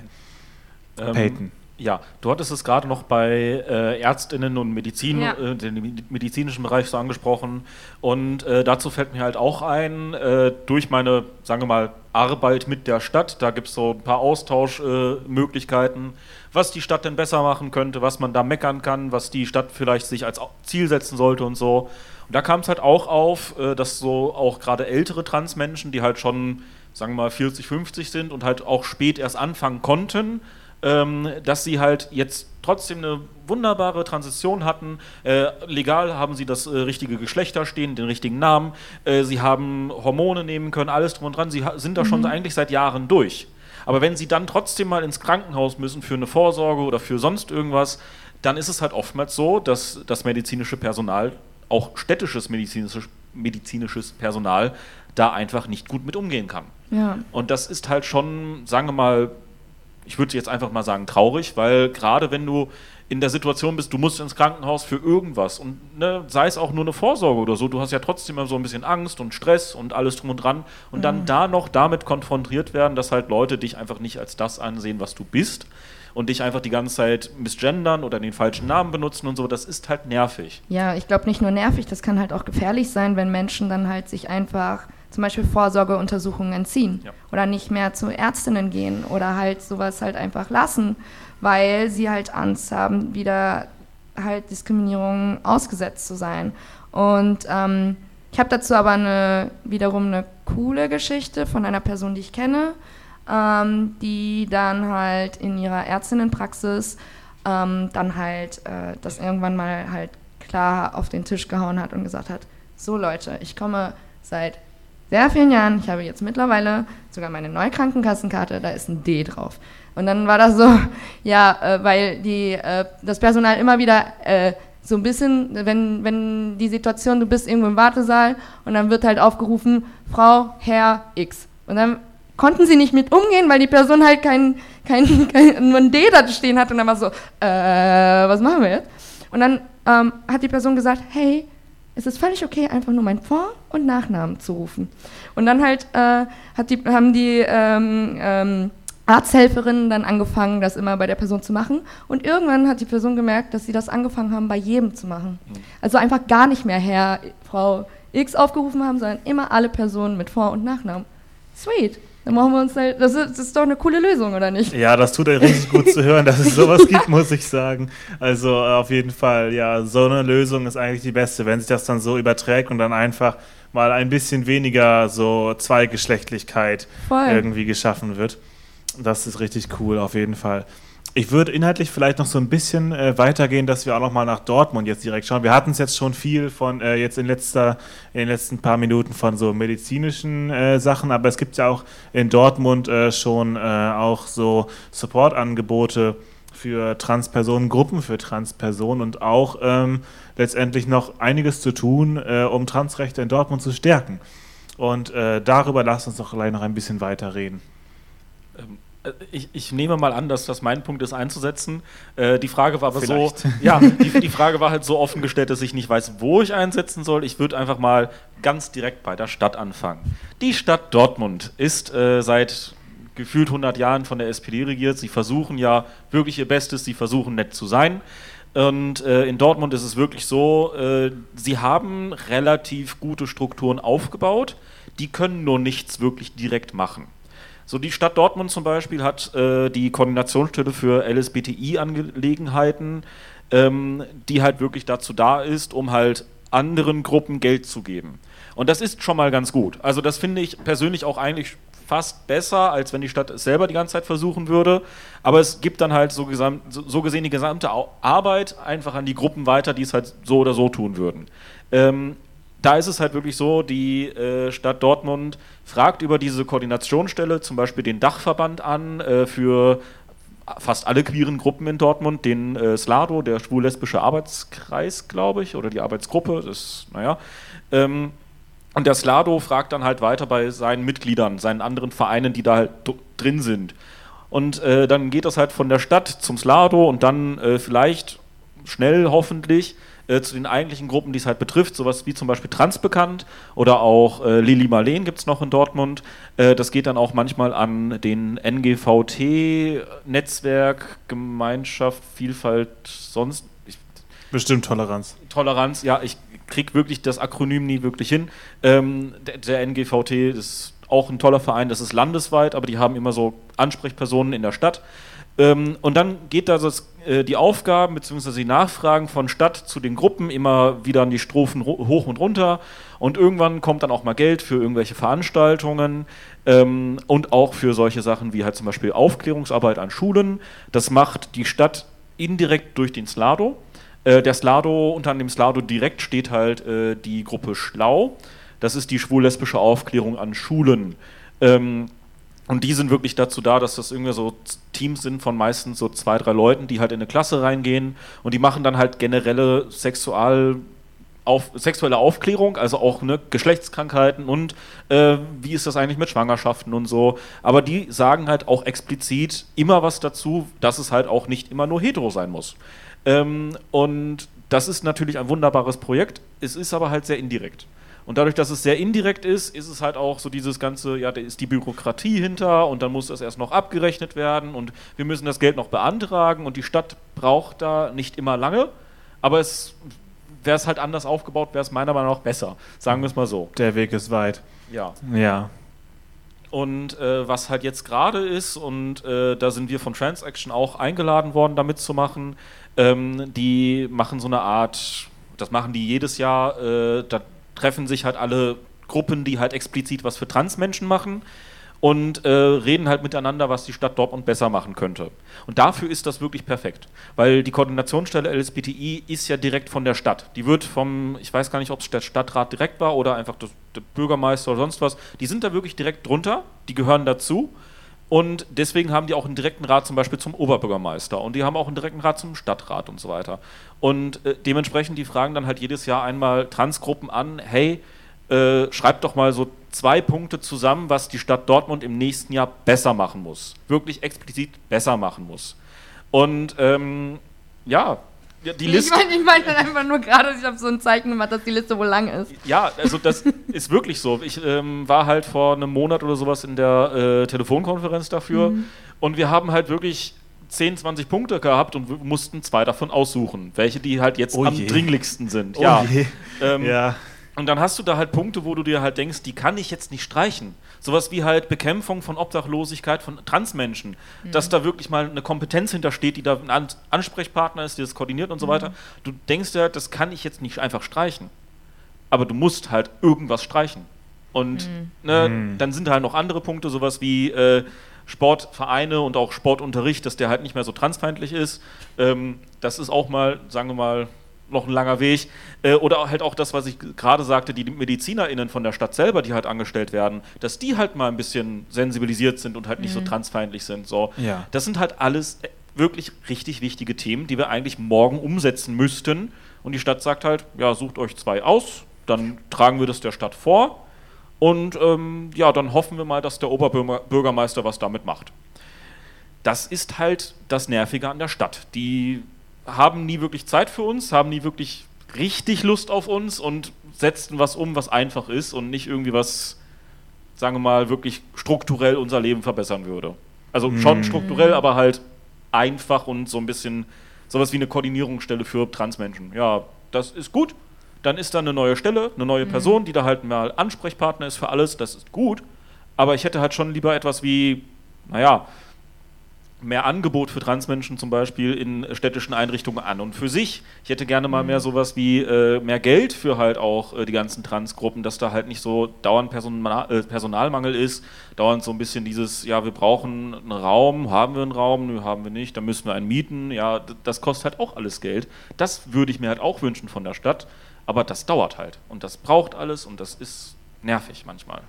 Ähm, Peyton. Ja, du hattest es gerade noch bei äh, Ärztinnen und Medizin, ja. äh, den medizinischen Bereich so angesprochen. Und äh, dazu fällt mir halt auch ein, äh, durch meine, sagen wir mal, Arbeit mit der Stadt, da gibt es so ein paar Austauschmöglichkeiten, was die Stadt denn besser machen könnte, was man da meckern kann, was die Stadt vielleicht sich als Ziel setzen sollte und so. Und da kam es halt auch auf, äh, dass so auch gerade ältere Transmenschen, die halt schon, sagen wir mal, 40, 50 sind und halt auch spät erst anfangen konnten, ähm, dass sie halt jetzt trotzdem eine wunderbare Transition hatten. Äh, legal haben sie das äh, richtige Geschlecht da stehen, den richtigen Namen. Äh, sie haben Hormone nehmen können, alles drum und dran. Sie sind da mhm. schon eigentlich seit Jahren durch. Aber wenn sie dann trotzdem mal ins Krankenhaus müssen für eine Vorsorge oder für sonst irgendwas, dann ist es halt oftmals so, dass das medizinische Personal, auch städtisches medizinisches, medizinisches Personal, da einfach nicht gut mit umgehen kann. Ja. Und das ist halt schon, sagen wir mal, ich würde jetzt einfach mal sagen, traurig, weil gerade wenn du in der Situation bist, du musst ins Krankenhaus für irgendwas und ne, sei es auch nur eine Vorsorge oder so, du hast ja trotzdem immer so ein bisschen Angst und Stress und alles drum und dran und mhm. dann da noch damit konfrontiert werden, dass halt Leute dich einfach nicht als das ansehen, was du bist und dich einfach die ganze Zeit misgendern oder den falschen Namen benutzen und so, das ist halt nervig. Ja, ich glaube nicht nur nervig, das kann halt auch gefährlich sein, wenn Menschen dann halt sich einfach zum Beispiel Vorsorgeuntersuchungen entziehen ja. oder nicht mehr zu Ärztinnen gehen oder halt sowas halt einfach lassen, weil sie halt Angst haben, wieder halt Diskriminierung ausgesetzt zu sein. Und ähm, ich habe dazu aber eine, wiederum eine coole Geschichte von einer Person, die ich kenne, ähm, die dann halt in ihrer Ärztinnenpraxis ähm, dann halt äh, das irgendwann mal halt klar auf den Tisch gehauen hat und gesagt hat, so Leute, ich komme seit sehr vielen Jahren, ich habe jetzt mittlerweile sogar meine neue Krankenkassenkarte, da ist ein D drauf. Und dann war das so, ja, äh, weil die, äh, das Personal immer wieder äh, so ein bisschen, wenn, wenn die Situation, du bist irgendwo im Wartesaal und dann wird halt aufgerufen, Frau, Herr X. Und dann konnten sie nicht mit umgehen, weil die Person halt kein, kein, kein nur ein D da stehen hat und dann war so, äh, was machen wir jetzt? Und dann ähm, hat die Person gesagt, hey, es ist völlig okay, einfach nur meinen Vor- und Nachnamen zu rufen. Und dann halt äh, die, haben die ähm, ähm, Arzthelferinnen dann angefangen, das immer bei der Person zu machen. Und irgendwann hat die Person gemerkt, dass sie das angefangen haben, bei jedem zu machen. Mhm. Also einfach gar nicht mehr Herr, Frau X aufgerufen haben, sondern immer alle Personen mit Vor- und Nachnamen. Sweet. Dann machen wir uns halt, das ist, das ist doch eine coole Lösung, oder nicht? Ja, das tut er richtig gut zu hören, dass es sowas gibt, muss ich sagen. Also äh, auf jeden Fall, ja, so eine Lösung ist eigentlich die beste, wenn sich das dann so überträgt und dann einfach mal ein bisschen weniger so Zweigeschlechtlichkeit Voll. irgendwie geschaffen wird. Das ist richtig cool, auf jeden Fall. Ich würde inhaltlich vielleicht noch so ein bisschen äh, weitergehen, dass wir auch noch mal nach Dortmund jetzt direkt schauen. Wir hatten es jetzt schon viel von äh, jetzt in, letzter, in den letzten paar Minuten von so medizinischen äh, Sachen, aber es gibt ja auch in Dortmund äh, schon äh, auch so Supportangebote für Transpersonen, Gruppen für Transpersonen und auch ähm, letztendlich noch einiges zu tun, äh, um Transrechte in Dortmund zu stärken. Und darüber lasst uns doch gleich noch ein bisschen weiter reden. Ich, ich, nehme mal an, dass das mein Punkt ist, einzusetzen. Äh, die Frage war aber Vielleicht. so, ja, die, die, Frage war halt so offen gestellt, dass ich nicht weiß, wo ich einsetzen soll. Ich würde einfach mal ganz direkt bei der Stadt anfangen. Die Stadt Dortmund ist äh, seit gefühlt 100 Jahren von der SPD regiert. Sie versuchen ja wirklich ihr Bestes, sie versuchen nett zu sein. Und äh, in Dortmund ist es wirklich so, äh, sie haben relativ gute Strukturen aufgebaut, die können nur nichts wirklich direkt machen. So die Stadt Dortmund zum Beispiel hat äh, die Koordinationsstelle für LSBTI-Angelegenheiten, ähm, die halt wirklich dazu da ist, um halt anderen Gruppen Geld zu geben. Und das ist schon mal ganz gut. Also das finde ich persönlich auch eigentlich fast besser, als wenn die Stadt es selber die ganze Zeit versuchen würde. Aber es gibt dann halt so, gesamt, so gesehen die gesamte Arbeit einfach an die Gruppen weiter, die es halt so oder so tun würden. Ähm, da ist es halt wirklich so, die äh, Stadt Dortmund fragt über diese Koordinationsstelle zum Beispiel den Dachverband an äh, für fast alle queeren Gruppen in Dortmund, den äh, SLADO, der schwul-lesbische Arbeitskreis, glaube ich, oder die Arbeitsgruppe, das, naja. Ähm, und der SLADO fragt dann halt weiter bei seinen Mitgliedern, seinen anderen Vereinen, die da halt drin sind. Und äh, dann geht das halt von der Stadt zum SLADO und dann äh, vielleicht schnell hoffentlich äh, zu den eigentlichen Gruppen, die es halt betrifft, sowas wie zum Beispiel Transbekannt oder auch äh, Lili Marleen gibt es noch in Dortmund. Äh, das geht dann auch manchmal an den NGVT, Netzwerk, Gemeinschaft, Vielfalt, sonst. Ich, Bestimmt Toleranz. Toleranz, ja, ich kriege wirklich das Akronym nie wirklich hin. Ähm, der, der NGVT ist auch ein toller Verein, das ist landesweit, aber die haben immer so Ansprechpersonen in der Stadt. Ähm, und dann geht da das, äh, die Aufgaben bzw. die Nachfragen von Stadt zu den Gruppen immer wieder an die Strophen hoch und runter. Und irgendwann kommt dann auch mal Geld für irgendwelche Veranstaltungen ähm, und auch für solche Sachen wie halt zum Beispiel Aufklärungsarbeit an Schulen. Das macht die Stadt indirekt durch den Slado. Äh, der Slado, unter dem Slado direkt steht halt äh, die Gruppe Schlau. Das ist die schwul-lesbische Aufklärung an Schulen. Ähm, und die sind wirklich dazu da, dass das irgendwie so Teams sind von meistens so zwei, drei Leuten, die halt in eine Klasse reingehen und die machen dann halt generelle Sexual auf, sexuelle Aufklärung, also auch ne, Geschlechtskrankheiten und äh, wie ist das eigentlich mit Schwangerschaften und so. Aber die sagen halt auch explizit immer was dazu, dass es halt auch nicht immer nur hetero sein muss. Ähm, und das ist natürlich ein wunderbares Projekt, es ist aber halt sehr indirekt. Und dadurch, dass es sehr indirekt ist, ist es halt auch so dieses ganze, ja, da ist die Bürokratie hinter und dann muss das erst noch abgerechnet werden und wir müssen das Geld noch beantragen und die Stadt braucht da nicht immer lange, aber es wäre es halt anders aufgebaut, wäre es meiner Meinung nach besser. Sagen wir es mal so. Der Weg ist weit. Ja. Ja. Und äh, was halt jetzt gerade ist, und äh, da sind wir von Transaction auch eingeladen worden, damit zu machen, ähm, die machen so eine Art, das machen die jedes Jahr, äh, da treffen sich halt alle Gruppen, die halt explizit was für Transmenschen machen und äh, reden halt miteinander, was die Stadt Dortmund besser machen könnte. Und dafür ist das wirklich perfekt, weil die Koordinationsstelle LSBTI ist ja direkt von der Stadt. Die wird vom, ich weiß gar nicht, ob es der Stadtrat direkt war oder einfach der Bürgermeister oder sonst was, die sind da wirklich direkt drunter, die gehören dazu. Und deswegen haben die auch einen direkten Rat zum Beispiel zum Oberbürgermeister und die haben auch einen direkten Rat zum Stadtrat und so weiter. Und äh, dementsprechend, die fragen dann halt jedes Jahr einmal Transgruppen an, hey, äh, schreibt doch mal so zwei Punkte zusammen, was die Stadt Dortmund im nächsten Jahr besser machen muss. Wirklich explizit besser machen muss. Und ähm, ja, ja, die Liste. Ich meine ich mein dann einfach nur gerade, ich habe so ein Zeichen gemacht, dass die Liste wohl lang ist. Ja, also das ist wirklich so. Ich ähm, war halt vor einem Monat oder sowas in der äh, Telefonkonferenz dafür mhm. und wir haben halt wirklich 10, 20 Punkte gehabt und mussten zwei davon aussuchen, welche die halt jetzt oh am dringlichsten sind. Oh ja. Ähm, ja. Und dann hast du da halt Punkte, wo du dir halt denkst, die kann ich jetzt nicht streichen. Sowas wie halt Bekämpfung von Obdachlosigkeit von Transmenschen. Mhm. Dass da wirklich mal eine Kompetenz hintersteht, die da ein Ansprechpartner ist, die das koordiniert und so mhm. weiter. Du denkst ja, das kann ich jetzt nicht einfach streichen. Aber du musst halt irgendwas streichen. Und mhm. Ne, mhm. dann sind halt noch andere Punkte, sowas wie äh, Sportvereine und auch Sportunterricht, dass der halt nicht mehr so transfeindlich ist. Ähm, das ist auch mal, sagen wir mal, noch ein langer Weg. Äh, oder halt auch das, was ich gerade sagte, die MedizinerInnen von der Stadt selber, die halt angestellt werden, dass die halt mal ein bisschen sensibilisiert sind und halt nicht mhm. so transfeindlich sind. So. Ja. Das sind halt alles äh, wirklich richtig wichtige Themen, die wir eigentlich morgen umsetzen müssten. Und die Stadt sagt halt, ja, sucht euch zwei aus, dann tragen wir das der Stadt vor und ähm, ja, dann hoffen wir mal, dass der Oberbürgermeister was damit macht. Das ist halt das Nervige an der Stadt. Die haben nie wirklich Zeit für uns, haben nie wirklich richtig Lust auf uns und setzen was um, was einfach ist und nicht irgendwie was, sagen wir mal, wirklich strukturell unser Leben verbessern würde. Also schon mm. strukturell, aber halt einfach und so ein bisschen sowas wie eine Koordinierungsstelle für Transmenschen. Ja, das ist gut. Dann ist da eine neue Stelle, eine neue Person, die da halt mal Ansprechpartner ist für alles. Das ist gut. Aber ich hätte halt schon lieber etwas wie, naja, mehr Angebot für Transmenschen zum Beispiel in städtischen Einrichtungen an und für sich. Ich hätte gerne mal mehr sowas wie äh, mehr Geld für halt auch äh, die ganzen Transgruppen, dass da halt nicht so dauernd Personal, äh, Personalmangel ist, dauernd so ein bisschen dieses, ja, wir brauchen einen Raum, haben wir einen Raum, nö, haben wir nicht, dann müssen wir einen mieten, ja, das kostet halt auch alles Geld. Das würde ich mir halt auch wünschen von der Stadt, aber das dauert halt und das braucht alles und das ist nervig manchmal.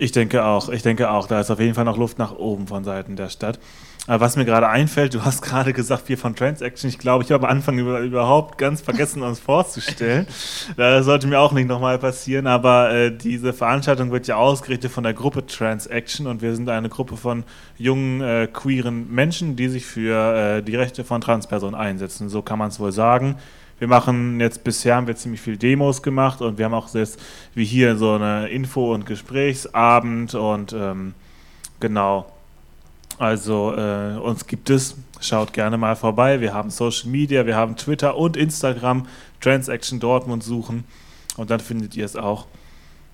Ich denke auch, ich denke auch, da ist auf jeden Fall noch Luft nach oben von Seiten der Stadt. Aber was mir gerade einfällt, du hast gerade gesagt, wir von Transaction. Ich glaube, ich habe am Anfang über, überhaupt ganz vergessen, uns vorzustellen. Das sollte mir auch nicht nochmal passieren, aber äh, diese Veranstaltung wird ja ausgerichtet von der Gruppe Transaction und wir sind eine Gruppe von jungen, äh, queeren Menschen, die sich für äh, die Rechte von Transpersonen einsetzen. So kann man es wohl sagen wir machen jetzt bisher haben wir ziemlich viel Demos gemacht und wir haben auch selbst wie hier so eine Info- und Gesprächsabend und ähm, genau. Also äh, uns gibt es, schaut gerne mal vorbei. Wir haben Social Media, wir haben Twitter und Instagram, Transaction Dortmund suchen und dann findet ihr es auch.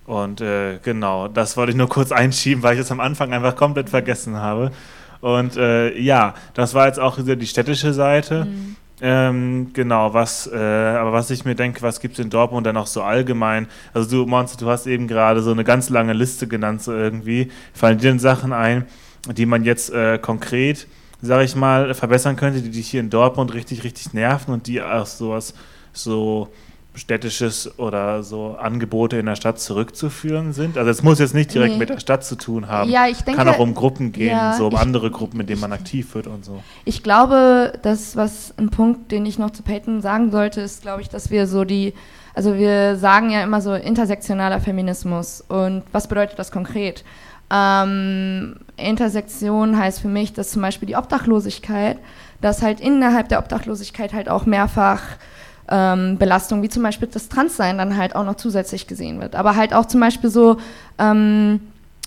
Und äh, genau, das wollte ich nur kurz einschieben, weil ich es am Anfang einfach komplett vergessen habe. Und äh, ja, das war jetzt auch die städtische Seite. Mhm. Ähm, genau, was, äh, aber was ich mir denke, was gibt es in Dortmund dann auch so allgemein? Also du, Monster, du hast eben gerade so eine ganz lange Liste genannt, so irgendwie. Fallen dir denn Sachen ein, die man jetzt äh, konkret, sag ich mal, verbessern könnte, die dich hier in Dortmund richtig, richtig nerven und die auch sowas so städtisches oder so Angebote in der Stadt zurückzuführen sind? Also es muss jetzt nicht direkt nee. mit der Stadt zu tun haben. Ja, ich denke, Kann auch um Gruppen gehen, ja, so um ich, andere Gruppen, mit denen man aktiv wird und so. Ich glaube, das, was ein Punkt, den ich noch zu Peyton sagen sollte, ist, glaube ich, dass wir so die, also wir sagen ja immer so intersektionaler Feminismus. Und was bedeutet das konkret? Ähm, Intersektion heißt für mich, dass zum Beispiel die Obdachlosigkeit, dass halt innerhalb der Obdachlosigkeit halt auch mehrfach ähm, Belastung, wie zum Beispiel das Transsein dann halt auch noch zusätzlich gesehen wird. Aber halt auch zum Beispiel so, ähm,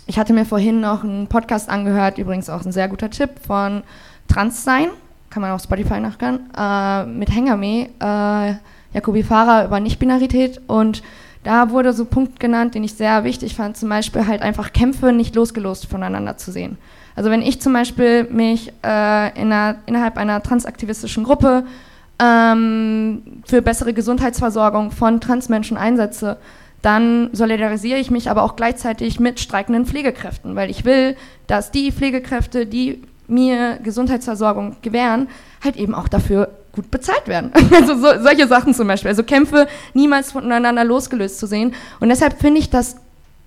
ich hatte mir vorhin noch einen Podcast angehört, übrigens auch ein sehr guter Tipp von Transsein, kann man auf Spotify nachgehen, äh, mit Hengame, äh, Jakobi Farah über Nichtbinarität und da wurde so ein Punkt genannt, den ich sehr wichtig fand, zum Beispiel halt einfach Kämpfe nicht losgelost voneinander zu sehen. Also wenn ich zum Beispiel mich äh, in einer, innerhalb einer transaktivistischen Gruppe ähm, für bessere Gesundheitsversorgung von Transmenschen einsetze, dann solidarisiere ich mich aber auch gleichzeitig mit streikenden Pflegekräften, weil ich will, dass die Pflegekräfte, die mir Gesundheitsversorgung gewähren, halt eben auch dafür gut bezahlt werden. Also so, solche Sachen zum Beispiel. Also Kämpfe niemals voneinander losgelöst zu sehen. Und deshalb finde ich das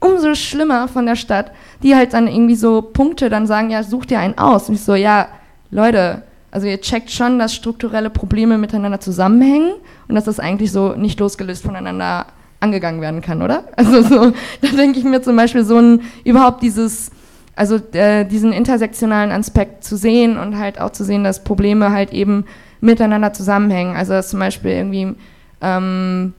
umso schlimmer von der Stadt, die halt dann irgendwie so Punkte dann sagen, ja, such dir einen aus. Und ich so, ja, Leute, also ihr checkt schon, dass strukturelle Probleme miteinander zusammenhängen und dass das eigentlich so nicht losgelöst voneinander angegangen werden kann, oder? Also so, da denke ich mir zum Beispiel so ein, überhaupt dieses, also äh, diesen intersektionalen Aspekt zu sehen und halt auch zu sehen, dass Probleme halt eben miteinander zusammenhängen. Also dass zum Beispiel irgendwie ähm,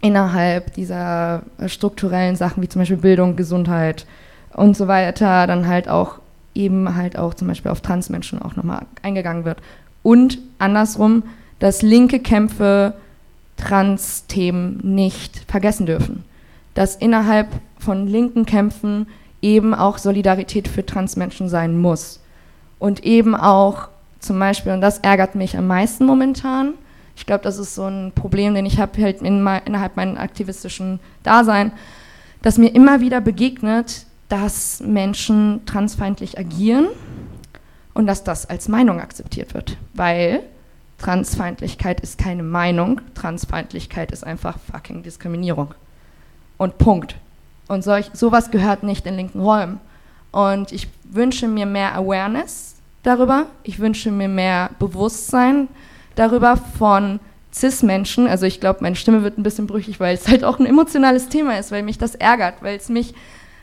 innerhalb dieser strukturellen Sachen wie zum Beispiel Bildung, Gesundheit und so weiter dann halt auch eben halt auch zum Beispiel auf Transmenschen auch nochmal eingegangen wird. Und andersrum, dass linke Kämpfe Trans-Themen nicht vergessen dürfen. Dass innerhalb von linken Kämpfen eben auch Solidarität für Transmenschen sein muss. Und eben auch zum Beispiel, und das ärgert mich am meisten momentan, ich glaube, das ist so ein Problem, den ich habe halt in, innerhalb meinem aktivistischen Dasein, dass mir immer wieder begegnet, dass Menschen transfeindlich agieren und dass das als Meinung akzeptiert wird, weil Transfeindlichkeit ist keine Meinung, Transfeindlichkeit ist einfach fucking Diskriminierung. Und Punkt. Und solch, sowas gehört nicht in linken Räumen. Und ich wünsche mir mehr Awareness darüber, ich wünsche mir mehr Bewusstsein darüber von CIS-Menschen. Also ich glaube, meine Stimme wird ein bisschen brüchig, weil es halt auch ein emotionales Thema ist, weil mich das ärgert, weil es mich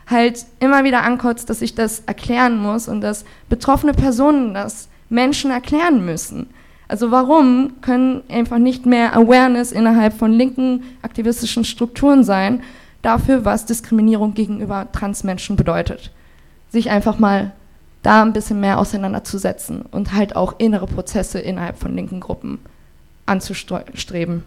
halt immer wieder ankotzt, dass ich das erklären muss und dass betroffene Personen das Menschen erklären müssen. Also warum können einfach nicht mehr Awareness innerhalb von linken aktivistischen Strukturen sein dafür, was Diskriminierung gegenüber Transmenschen bedeutet? Sich einfach mal da ein bisschen mehr auseinanderzusetzen und halt auch innere Prozesse innerhalb von linken Gruppen anzustreben.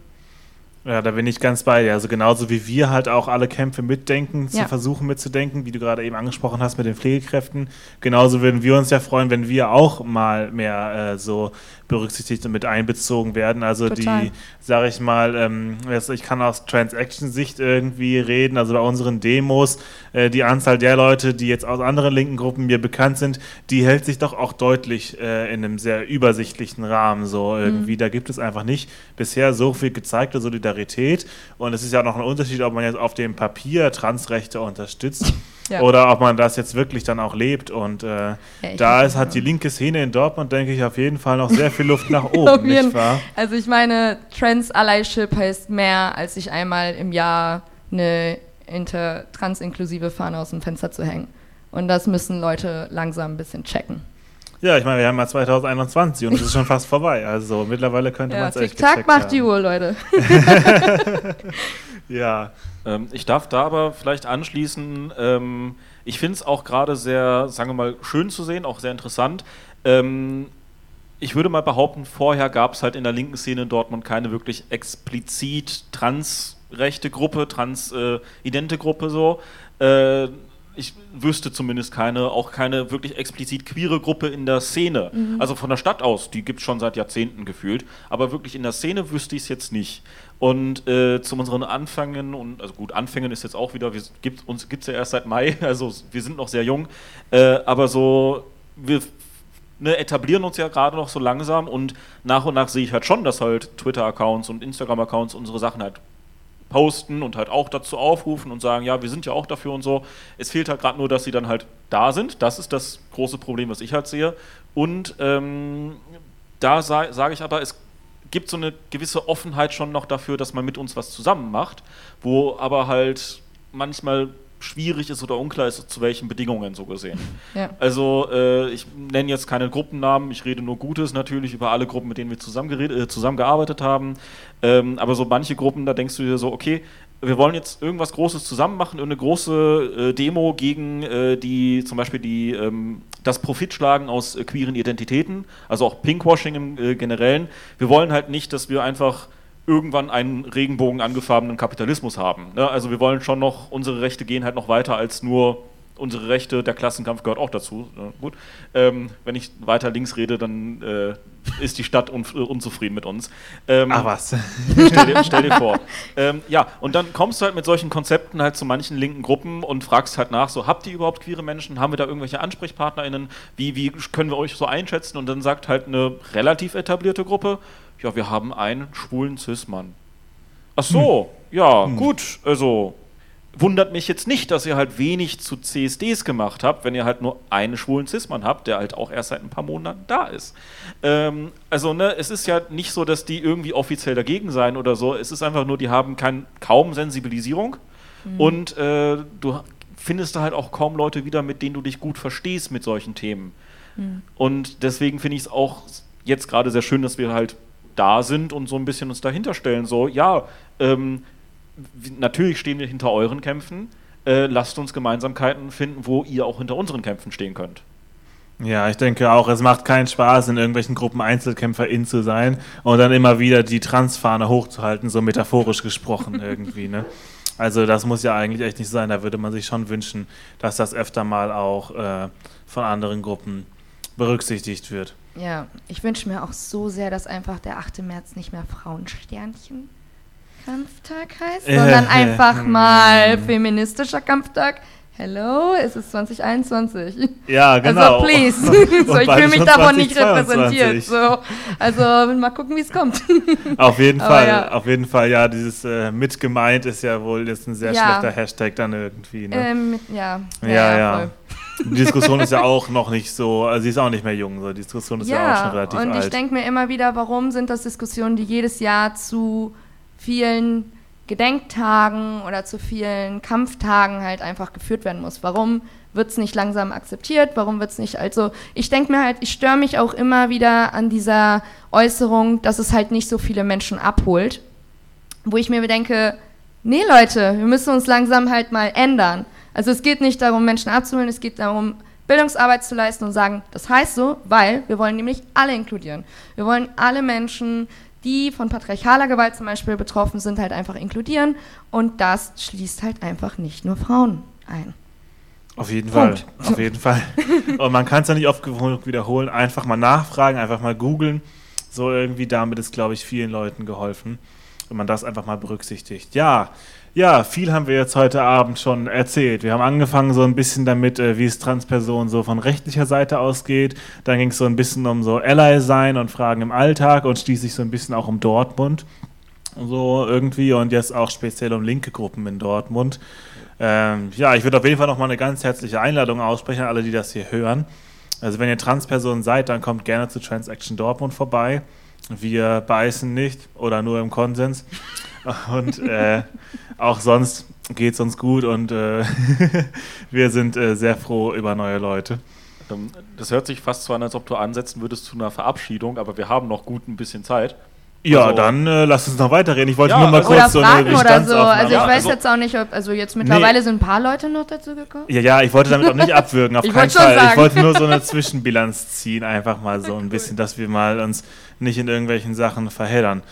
Ja, da bin ich ganz bei dir. Also genauso wie wir halt auch alle Kämpfe mitdenken, Ja. zu versuchen mitzudenken, wie du gerade eben angesprochen hast mit den Pflegekräften. Genauso würden wir uns ja freuen, wenn wir auch mal mehr äh, so berücksichtigt und mit einbezogen werden. Also Total. die, sage ich mal, ähm, also ich kann aus Transaction-Sicht irgendwie reden, also bei unseren Demos, äh, die Anzahl der Leute, die jetzt aus anderen linken Gruppen mir bekannt sind, die hält sich doch auch deutlich äh, in einem sehr übersichtlichen Rahmen so irgendwie. Da gibt es einfach nicht bisher so viel gezeigte Solidarität und es ist ja noch ein Unterschied, ob man jetzt auf dem Papier Transrechte unterstützt Ja. oder ob man das jetzt wirklich dann auch lebt und äh, ich da ist, hat die linke Szene in Dortmund, denke ich, auf jeden Fall noch sehr viel Luft nach oben, nicht wahr? Also ich meine, Trans-Allyship heißt mehr, als sich einmal im Jahr eine inter trans-inklusive Fahne aus dem Fenster zu hängen. Und das müssen Leute langsam ein bisschen checken. Ja, ich meine, wir haben ja 2021 und es ist schon fast vorbei. Also mittlerweile könnte man Ja, es echt Tick-Tack macht haben. die Uhr, Leute. Ja, Ähm, ich darf da aber vielleicht anschließen, ähm, ich finde es auch gerade sehr, sagen wir mal, schön zu sehen, auch sehr interessant. Ähm, ich würde mal behaupten, vorher gab es halt in der linken Szene in Dortmund keine wirklich explizit transrechte Gruppe, transidente Gruppe so. Äh, ich wüsste zumindest keine, auch keine wirklich explizit queere Gruppe in der Szene. Also von der Stadt aus, die gibt es schon seit Jahrzehnten gefühlt, aber wirklich in der Szene wüsste ich es jetzt nicht. Und äh, zu unseren Anfängen, und also gut, Anfängen ist jetzt auch wieder, wir, gibt, uns gibt es ja erst seit Mai, also wir sind noch sehr jung, äh, aber so, wir ne, etablieren uns ja gerade noch so langsam und nach und nach sehe ich halt schon, dass halt Twitter-Accounts und Instagram-Accounts unsere Sachen halt posten und halt auch dazu aufrufen und sagen, ja, wir sind ja auch dafür und so. Es fehlt halt gerade nur, dass sie dann halt da sind. Das ist das große Problem, was ich halt sehe. Und ähm, da sa sage ich aber, es gibt so eine gewisse Offenheit schon noch dafür, dass man mit uns was zusammen macht, wo aber halt manchmal schwierig ist oder unklar ist, zu welchen Bedingungen so gesehen. Ja. Also äh, ich nenne jetzt keine Gruppennamen, ich rede nur Gutes natürlich über alle Gruppen, mit denen wir äh, zusammengearbeitet haben. Ähm, aber so manche Gruppen, da denkst du dir so, okay, wir wollen jetzt irgendwas Großes zusammen machen, irgendeine große äh, Demo gegen äh, die, zum Beispiel die, ähm, das Profitschlagen aus äh, queeren Identitäten, also auch Pinkwashing im äh, Generellen. Wir wollen halt nicht, dass wir einfach irgendwann einen Regenbogen angefarbenen Kapitalismus haben. Ne? Also wir wollen schon noch, unsere Rechte gehen halt noch weiter als nur unsere Rechte, der Klassenkampf gehört auch dazu. Ne? Gut. Ähm, wenn ich weiter links rede, dann äh, ist die Stadt un äh, unzufrieden mit uns. Ähm, ach was. stell, dir, stell dir vor. Ähm, ja, und dann kommst du halt mit solchen Konzepten halt zu manchen linken Gruppen und fragst halt nach, so, habt ihr überhaupt queere Menschen? Haben wir da irgendwelche AnsprechpartnerInnen? Wie, wie können wir euch so einschätzen? Und dann sagt halt eine relativ etablierte Gruppe, ja, wir haben einen schwulen Cis-Mann. Ach so, ja, gut, also wundert mich jetzt nicht, dass ihr halt wenig zu CSDs gemacht habt, wenn ihr halt nur einen schwulen Cis-Mann habt, der halt auch erst seit ein paar Monaten da ist. Ähm, also, ne, es ist ja nicht so, dass die irgendwie offiziell dagegen seien oder so. Es ist einfach nur, die haben kein, kaum Sensibilisierung und äh, du findest da halt auch kaum Leute wieder, mit denen du dich gut verstehst mit solchen Themen. Und deswegen finde ich es auch jetzt gerade sehr schön, dass wir halt da sind und so ein bisschen uns dahinter stellen. So, ja, ähm, natürlich stehen wir hinter euren Kämpfen. Äh, lasst uns Gemeinsamkeiten finden, wo ihr auch hinter unseren Kämpfen stehen könnt. Ja, ich denke auch, es macht keinen Spaß, in irgendwelchen Gruppen Einzelkämpferin zu sein und dann immer wieder die Transfahne hochzuhalten, so metaphorisch gesprochen irgendwie, ne? Also das muss ja eigentlich echt nicht sein. Da würde man sich schon wünschen, dass das öfter mal auch äh, von anderen Gruppen berücksichtigt wird. Ja, ich wünsche mir auch so sehr, dass einfach der 8. März nicht mehr Frauensternchen Kampftag heißt, Äh, sondern äh, einfach hm. mal feministischer Kampftag. Hello, es ist 2021. Ja, genau. Also please. So, ich fühle mich davon nicht 2022. repräsentiert. So. Also mal gucken, wie es kommt. Auf jeden Aber Fall, ja. auf jeden Fall, ja, dieses äh, mit gemeint ist ja wohl jetzt ein sehr Ja. schlechter Hashtag dann irgendwie. Ne? ähm, ja, ja, ja. voll. Die Diskussion ist ja auch noch nicht so, also sie ist auch nicht mehr jung, so. die Diskussion ist ja, auch schon Ja, relativ und alt. ich denke mir immer wieder, warum sind das Diskussionen, die jedes Jahr zu vielen Gedenktagen oder zu vielen Kampftagen halt einfach geführt werden muss? Warum wird es nicht langsam akzeptiert? Warum wird es nicht, also ich denke mir halt, ich störe mich auch immer wieder an dieser Äußerung, dass es halt nicht so viele Menschen abholt, wo ich mir denke, nee Leute, wir müssen uns langsam halt mal ändern. Also es geht nicht darum, Menschen abzuholen, es geht darum, Bildungsarbeit zu leisten und sagen, das heißt so, weil wir wollen nämlich alle inkludieren. Wir wollen alle Menschen, die von patriarchaler Gewalt zum Beispiel betroffen sind, halt einfach inkludieren und das schließt halt einfach nicht nur Frauen ein. Auf jeden Punkt. Fall, auf jeden Fall. Und man kann es ja nicht oft genug wiederholen, einfach mal nachfragen, einfach mal googeln. So irgendwie damit ist, glaube ich, vielen Leuten geholfen, wenn man das einfach mal berücksichtigt. Ja, ja, viel haben wir jetzt heute Abend schon erzählt. Wir haben angefangen so ein bisschen damit, äh, wie es Transpersonen so von rechtlicher Seite ausgeht. Dann ging es so ein bisschen um so Ally sein und Fragen im Alltag und schließlich so ein bisschen auch um Dortmund. So irgendwie und jetzt auch speziell um linke Gruppen in Dortmund. Ähm, ja, ich würde auf jeden Fall nochmal eine ganz herzliche Einladung aussprechen an alle, die das hier hören. Also wenn ihr Transpersonen seid, dann kommt gerne zu Transaction Dortmund vorbei. Wir beißen nicht oder nur im Konsens. Und äh, auch sonst geht es uns gut und äh, wir sind äh, sehr froh über neue Leute. Ähm, das hört sich fast so an, als ob du ansetzen würdest zu einer Verabschiedung, aber wir haben noch gut ein bisschen Zeit. Ja, also, dann äh, lass uns noch weiterreden. Ich wollte ja, nur mal also kurz so eine oder so. Also ich ja, weiß also, jetzt auch nicht, ob also jetzt mittlerweile nee. sind ein paar Leute noch dazu gekommen. Ja, ja, ich wollte damit auch nicht abwürgen, auf keinen Fall. Sagen. Ich wollte nur so eine Zwischenbilanz ziehen, einfach mal so ein bisschen, dass wir mal uns nicht in irgendwelchen Sachen verheddern.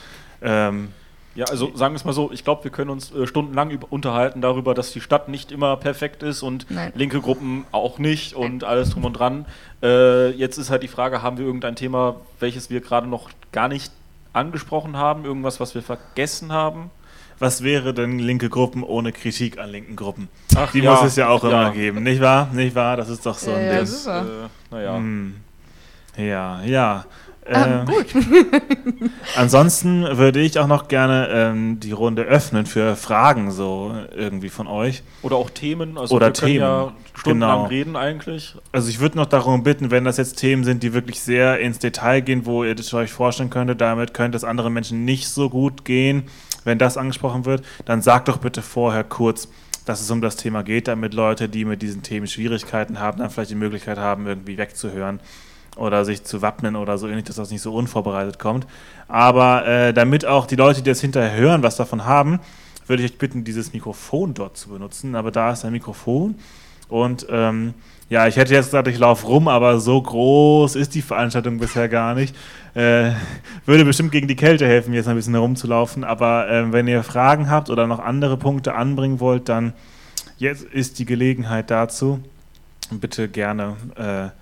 Ähm, ja, also sagen wir es mal so, ich glaube, wir können uns äh, stundenlang unterhalten darüber, dass die Stadt nicht immer perfekt ist und Nein. linke Gruppen auch nicht und alles drum und dran. Äh, jetzt ist halt die Frage, haben wir irgendein Thema, welches wir gerade noch gar nicht angesprochen haben, irgendwas, was wir vergessen haben? Was wäre denn linke Gruppen ohne Kritik an linken Gruppen? Ach, die ja, muss es ja auch ja. immer geben, nicht wahr? Nicht wahr? Das ist doch so ein ja, Ding. Super. Äh, naja. Hm. Ja, ja. Ähm, gut. ansonsten würde ich auch noch gerne ähm, die Runde öffnen für Fragen so irgendwie von euch. Oder auch Themen. Also Oder wir Themen. ja stundenlang genau. reden eigentlich. Also ich würde noch darum bitten, wenn das jetzt Themen sind, die wirklich sehr ins Detail gehen, wo ihr das euch vorstellen könntet, damit könnte es anderen Menschen nicht so gut gehen, wenn das angesprochen wird, dann sagt doch bitte vorher kurz, dass es um das Thema geht, damit Leute, die mit diesen Themen Schwierigkeiten haben, dann vielleicht die Möglichkeit haben, irgendwie wegzuhören oder sich zu wappnen oder so ähnlich, dass das nicht so unvorbereitet kommt. Aber äh, damit auch die Leute, die das hinterher hören, was davon haben, würde ich euch bitten, dieses Mikrofon dort zu benutzen. Aber da ist ein Mikrofon und ähm, ja, ich hätte jetzt gesagt, ich laufe rum, aber so groß ist die Veranstaltung bisher gar nicht. Äh, würde bestimmt gegen die Kälte helfen, jetzt ein bisschen herumzulaufen. Aber äh, wenn ihr Fragen habt oder noch andere Punkte anbringen wollt, dann jetzt ist die Gelegenheit dazu. Bitte gerne äh,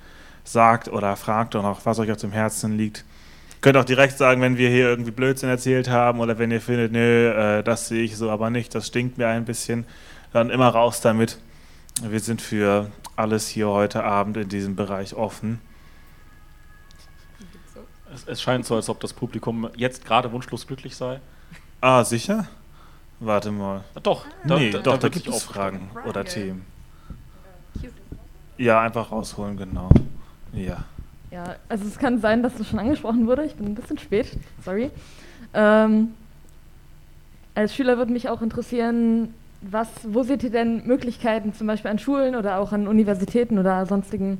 sagt oder fragt und auch, was euch auf dem Herzen liegt. Könnt auch direkt sagen, wenn wir hier irgendwie Blödsinn erzählt haben oder wenn ihr findet, nö, äh, das sehe ich so aber nicht, das stinkt mir ein bisschen, dann immer raus damit. Wir sind für alles hier heute Abend in diesem Bereich offen. Es, es scheint so, als ob das Publikum jetzt gerade wunschlos glücklich sei. Ah, sicher? Warte mal. Doch, da, nee, da, doch, da, da gibt es Fragen oder Themen. Ja, einfach rausholen, genau. Ja. Ja, also es kann sein, dass das schon angesprochen wurde. Ich bin ein bisschen spät, sorry. Ähm, als Schüler würde mich auch interessieren, was, wo seht ihr denn Möglichkeiten, zum Beispiel an Schulen oder auch an Universitäten oder sonstigen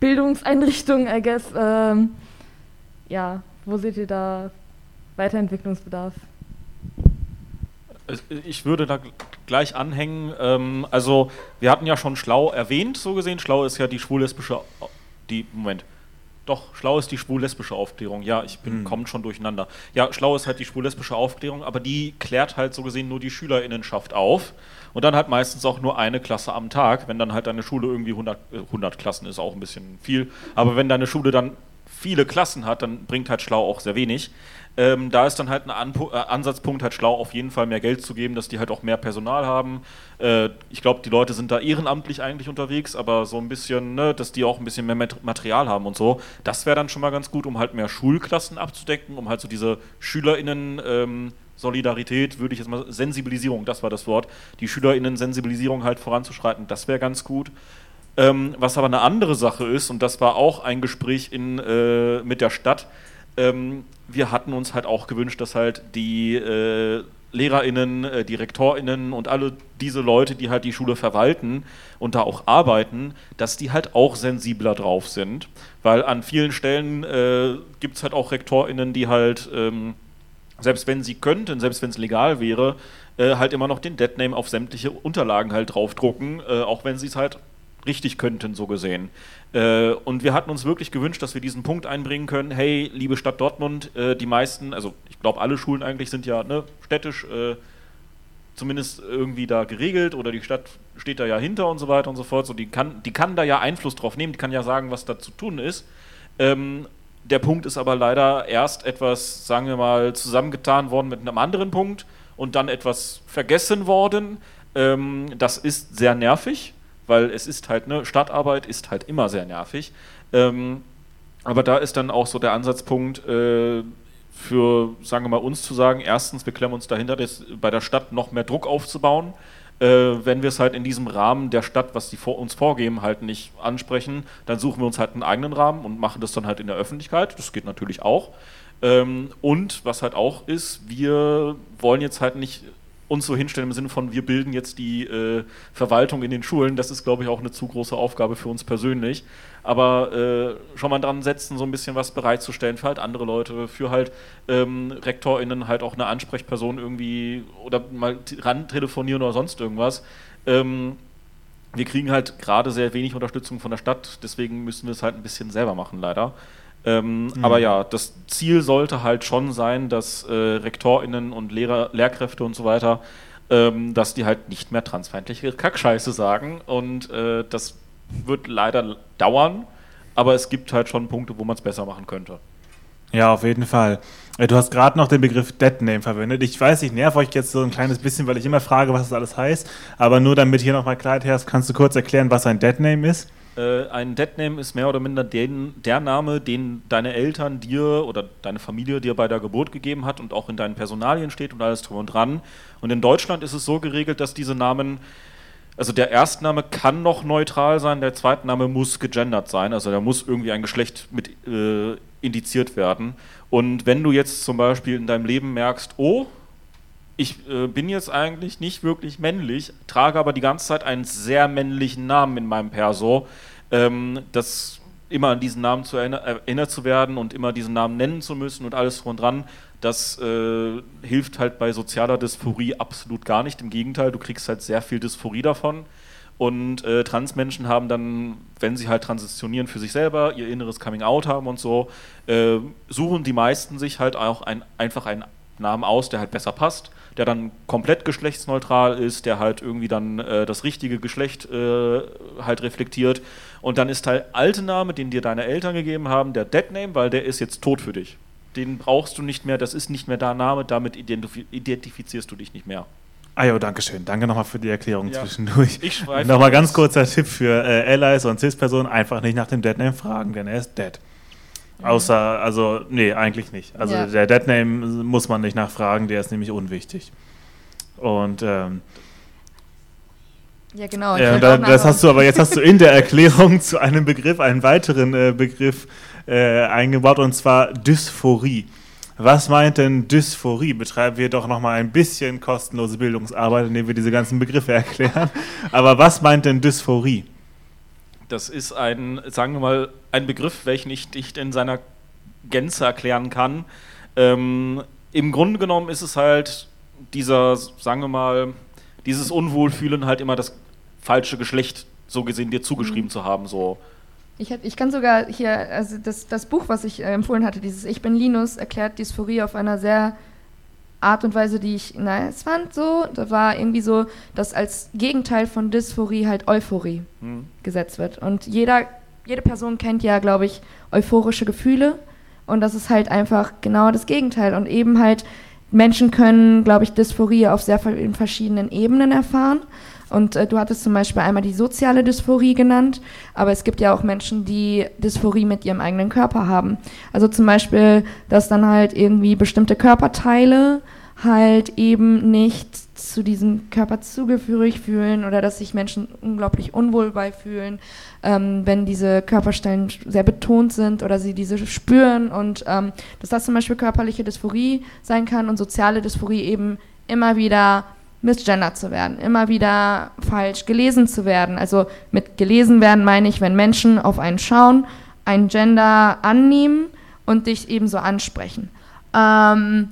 Bildungseinrichtungen, I guess, ähm, ja, wo seht ihr da Weiterentwicklungsbedarf? Ich würde da gleich anhängen. Ähm, also, wir hatten ja schon Schlau erwähnt, so gesehen. Schlau ist ja die schwul-lesbische die, Moment, doch, schlau ist die schwul-lesbische Aufklärung. Ja, ich bin hm. kommt schon durcheinander. Ja, schlau ist halt die schwul-lesbische Aufklärung, aber die klärt halt so gesehen nur die Schülerinnenschaft auf. Und dann halt meistens auch nur eine Klasse am Tag. Wenn dann halt deine Schule irgendwie 100, 100 Klassen ist, auch ein bisschen viel. Aber wenn deine Schule dann viele Klassen hat, dann bringt halt schlau auch sehr wenig. Ähm, da ist dann halt ein Anpu äh, Ansatzpunkt, halt schlau auf jeden Fall mehr Geld zu geben, dass die halt auch mehr Personal haben. Äh, ich glaube, die Leute sind da ehrenamtlich eigentlich unterwegs, aber so ein bisschen, ne, dass die auch ein bisschen mehr Material haben und so. Das wäre dann schon mal ganz gut, um halt mehr Schulklassen abzudecken, um halt so diese SchülerInnen. Ähm, Solidarität, würde ich jetzt mal, Sensibilisierung, das war das Wort, die SchülerInnen-Sensibilisierung halt voranzuschreiten, das wäre ganz gut. Ähm, was aber eine andere Sache ist, und das war auch ein Gespräch in, äh, mit der Stadt, ähm, wir hatten uns halt auch gewünscht, dass halt die äh, LehrerInnen, äh, die RektorInnen und alle diese Leute, die halt die Schule verwalten und da auch arbeiten, dass die halt auch sensibler drauf sind. Weil an vielen Stellen äh, gibt es halt auch RektorInnen, die halt, ähm, selbst wenn sie könnten, selbst wenn es legal wäre, äh, halt immer noch den Deadname auf sämtliche Unterlagen halt draufdrucken, äh, auch wenn sie es halt richtig könnten, so gesehen. Äh, und wir hatten uns wirklich gewünscht, dass wir diesen Punkt einbringen können, hey, liebe Stadt Dortmund, äh, die meisten, also ich glaube, alle Schulen eigentlich sind ja ne, städtisch äh, zumindest irgendwie da geregelt oder die Stadt steht da ja hinter und so weiter und so fort. So, die, kann, die kann da ja Einfluss drauf nehmen, die kann ja sagen, was da zu tun ist. Ähm, der Punkt ist aber leider erst etwas, sagen wir mal, zusammengetan worden mit einem anderen Punkt und dann etwas vergessen worden. Ähm, das ist sehr nervig, weil es ist halt, ne, Stadtarbeit ist halt immer sehr nervig. Ähm, aber da ist dann auch so der Ansatzpunkt, äh, für, sagen wir mal, uns zu sagen, erstens, wir klemmen uns dahinter, das, bei der Stadt noch mehr Druck aufzubauen. Äh, wenn wir es halt in diesem Rahmen der Stadt, was die vor, uns vorgeben, halt nicht ansprechen, dann suchen wir uns halt einen eigenen Rahmen und machen das dann halt in der Öffentlichkeit. Das geht natürlich auch. Ähm, und was halt auch ist, wir wollen jetzt halt nicht uns so hinstellen im Sinne von, wir bilden jetzt die äh, Verwaltung in den Schulen. Das ist, glaube ich, auch eine zu große Aufgabe für uns persönlich. Aber äh, schon mal dran setzen, so ein bisschen was bereitzustellen für halt andere Leute, für halt ähm, RektorInnen halt auch eine Ansprechperson irgendwie oder mal ran telefonieren oder sonst irgendwas. Ähm, wir kriegen halt gerade sehr wenig Unterstützung von der Stadt, deswegen müssen wir es halt ein bisschen selber machen, leider. Ähm, mhm. Aber ja, das Ziel sollte halt schon sein, dass äh, RektorInnen und Lehrer, Lehrkräfte und so weiter, ähm, dass die halt nicht mehr transfeindliche Kackscheiße sagen. Und äh, das wird leider dauern, aber es gibt halt schon Punkte, wo man es besser machen könnte. Ja, auf jeden Fall. Äh, du hast gerade noch den Begriff Deadname verwendet. Ich weiß, ich nerv euch jetzt so ein kleines bisschen, weil ich immer frage, was das alles heißt. Aber nur damit hier nochmal Klarheit herrscht, kannst du kurz erklären, was ein Deadname ist? Äh, ein Deadname ist mehr oder minder den, der Name, den deine Eltern dir oder deine Familie dir bei der Geburt gegeben hat und auch in deinen Personalien steht und alles drum und dran. Und in Deutschland ist es so geregelt, dass diese Namen, also der Erstname kann noch neutral sein, der Zweitname muss gegendert sein, also da muss irgendwie ein Geschlecht mit äh, indiziert werden. Und wenn du jetzt zum Beispiel in deinem Leben merkst, oh, ich äh, bin jetzt eigentlich nicht wirklich männlich, trage aber die ganze Zeit einen sehr männlichen Namen in meinem Perso. Ähm, das immer an diesen Namen zu erinner erinnert zu werden und immer diesen Namen nennen zu müssen und alles drum dran, das äh, hilft halt bei sozialer Dysphorie absolut gar nicht. Im Gegenteil, du kriegst halt sehr viel Dysphorie davon. Und äh, Transmenschen haben dann, wenn sie halt transitionieren für sich selber, ihr inneres Coming Out haben und so, äh, suchen die meisten sich halt auch ein, einfach einen Namen aus, der halt besser passt der dann komplett geschlechtsneutral ist, der halt irgendwie dann äh, das richtige Geschlecht äh, halt reflektiert. Und dann ist der alte Name, den dir deine Eltern gegeben haben, der Dead Name, weil der ist jetzt tot für dich. Den brauchst du nicht mehr, das ist nicht mehr dein Name, damit identif identifizierst du dich nicht mehr. Ah ja, danke schön. Danke nochmal für die Erklärung ja. zwischendurch. Ich Nochmal ganz kurzer Tipp für äh, Allies und Cis-Personen: einfach nicht nach dem Deadname fragen, denn er ist dead. Außer, also, nee, eigentlich nicht. Also ja. der Deadname muss man nicht nachfragen, der ist nämlich unwichtig. Und ähm, ja, genau. Ja, da, das hast du, aber jetzt hast du in der Erklärung zu einem Begriff einen weiteren äh, Begriff äh, eingebaut und zwar Dysphorie. Was meint denn Dysphorie? Betreiben wir doch nochmal ein bisschen kostenlose Bildungsarbeit, indem wir diese ganzen Begriffe erklären. Aber was meint denn Dysphorie? Das ist ein, sagen wir mal, ein Begriff, welchen ich nicht in seiner Gänze erklären kann. Ähm, Im Grunde genommen ist es halt dieser, sagen wir mal, dieses Unwohlfühlen halt immer das falsche Geschlecht so gesehen dir zugeschrieben mhm. zu haben, so. Ich, hab, ich kann sogar hier, also das, das Buch, was ich äh, empfohlen hatte, dieses Ich bin Linus, erklärt Dysphorie auf einer sehr Art und Weise, die ich nice fand, so, da war irgendwie so, dass als Gegenteil von Dysphorie halt Euphorie mhm. gesetzt wird. Und jeder, jede Person kennt ja, glaube ich, euphorische Gefühle. Und das ist halt einfach genau das Gegenteil. Und eben halt, Menschen können, glaube ich, Dysphorie auf sehr verschiedenen Ebenen erfahren. Und äh, du hattest zum Beispiel einmal die soziale Dysphorie genannt, aber es gibt ja auch Menschen, die Dysphorie mit ihrem eigenen Körper haben. Also zum Beispiel, dass dann halt irgendwie bestimmte Körperteile halt eben nicht zu diesem Körper zugeführig fühlen oder dass sich Menschen unglaublich unwohl beifühlen, ähm, wenn diese Körperstellen sehr betont sind oder sie diese spüren und ähm, dass das zum Beispiel körperliche Dysphorie sein kann und soziale Dysphorie eben immer wieder misgendert zu werden, immer wieder falsch gelesen zu werden. Also mit gelesen werden meine ich, wenn Menschen auf einen schauen, ein Gender annehmen und dich ebenso ansprechen. Ähm,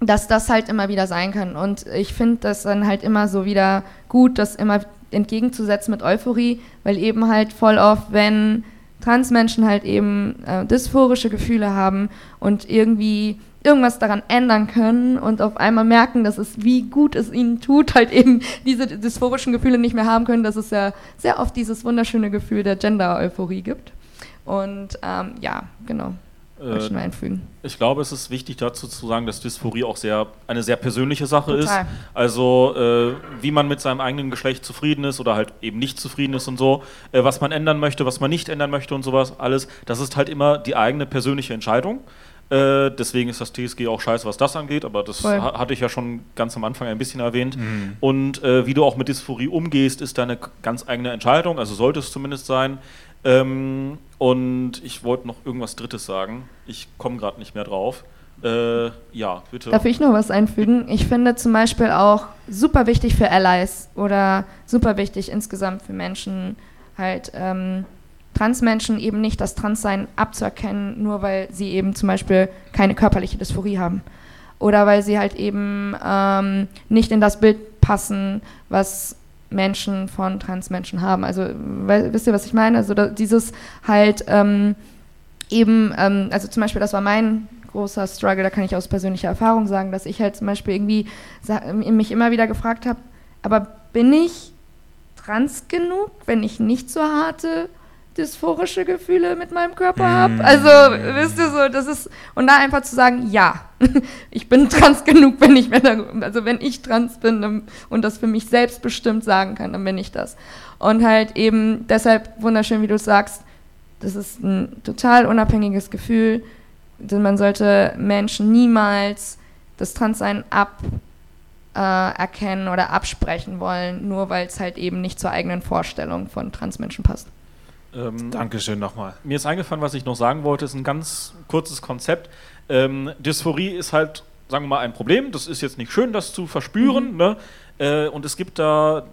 dass das halt immer wieder sein kann. Und ich finde das dann halt immer so wieder gut, dass immer entgegenzusetzen mit Euphorie, weil eben halt voll oft, wenn Transmenschen halt eben äh, dysphorische Gefühle haben und irgendwie irgendwas daran ändern können und auf einmal merken, dass es wie gut es ihnen tut, halt eben diese dysphorischen Gefühle nicht mehr haben können, dass es ja sehr oft dieses wunderschöne Gefühl der Gender-Euphorie gibt. Und ähm, ja, genau. Äh, ich, einfügen. ich glaube, es ist wichtig dazu zu sagen, dass Dysphorie auch sehr eine sehr persönliche Sache Total. ist. Also äh, wie man mit seinem eigenen Geschlecht zufrieden ist oder halt eben nicht zufrieden ist und so, äh, was man ändern möchte, was man nicht ändern möchte und sowas, alles, das ist halt immer die eigene persönliche Entscheidung. Äh, deswegen ist das TSG auch scheiße, was das angeht, aber das ha hatte ich ja schon ganz am Anfang ein bisschen erwähnt. Mhm. Und äh, wie du auch mit Dysphorie umgehst, ist deine ganz eigene Entscheidung, also sollte es zumindest sein. Ähm, und ich wollte noch irgendwas Drittes sagen. Ich komme gerade nicht mehr drauf. Äh, ja, bitte. Darf ich noch was einfügen? Ich finde zum Beispiel auch super wichtig für Allies oder super wichtig insgesamt für Menschen, halt ähm, Transmenschen eben nicht das Transsein abzuerkennen, nur weil sie eben zum Beispiel keine körperliche Dysphorie haben. Oder weil sie halt eben ähm, nicht in das Bild passen, was Menschen von Transmenschen haben. Also wisst ihr, was ich meine? Also da, dieses halt ähm, eben, ähm, also zum Beispiel, das war mein großer Struggle, da kann ich aus persönlicher Erfahrung sagen, dass ich halt zum Beispiel irgendwie mich immer wieder gefragt habe, aber bin ich trans genug, wenn ich nicht so harte dysphorische Gefühle mit meinem Körper habe. Mm. Also, wisst ihr so, das ist, und da einfach zu sagen, ja, ich bin trans genug, wenn ich, also wenn ich trans bin und das für mich selbstbestimmt sagen kann, dann bin ich das. Und halt eben deshalb wunderschön, wie du sagst, das ist ein total unabhängiges Gefühl. Denn man sollte Menschen niemals das Transsein aberkennen äh, oder absprechen wollen, nur weil es halt eben nicht zur eigenen Vorstellung von Transmenschen passt. Ähm, Dankeschön nochmal. Mir ist eingefallen, was ich noch sagen wollte, ist ein ganz kurzes Konzept. Ähm, Dysphorie ist halt, sagen wir mal, ein Problem. Das ist jetzt nicht schön, das zu verspüren. Mhm. Ne? Äh, und es gibt da,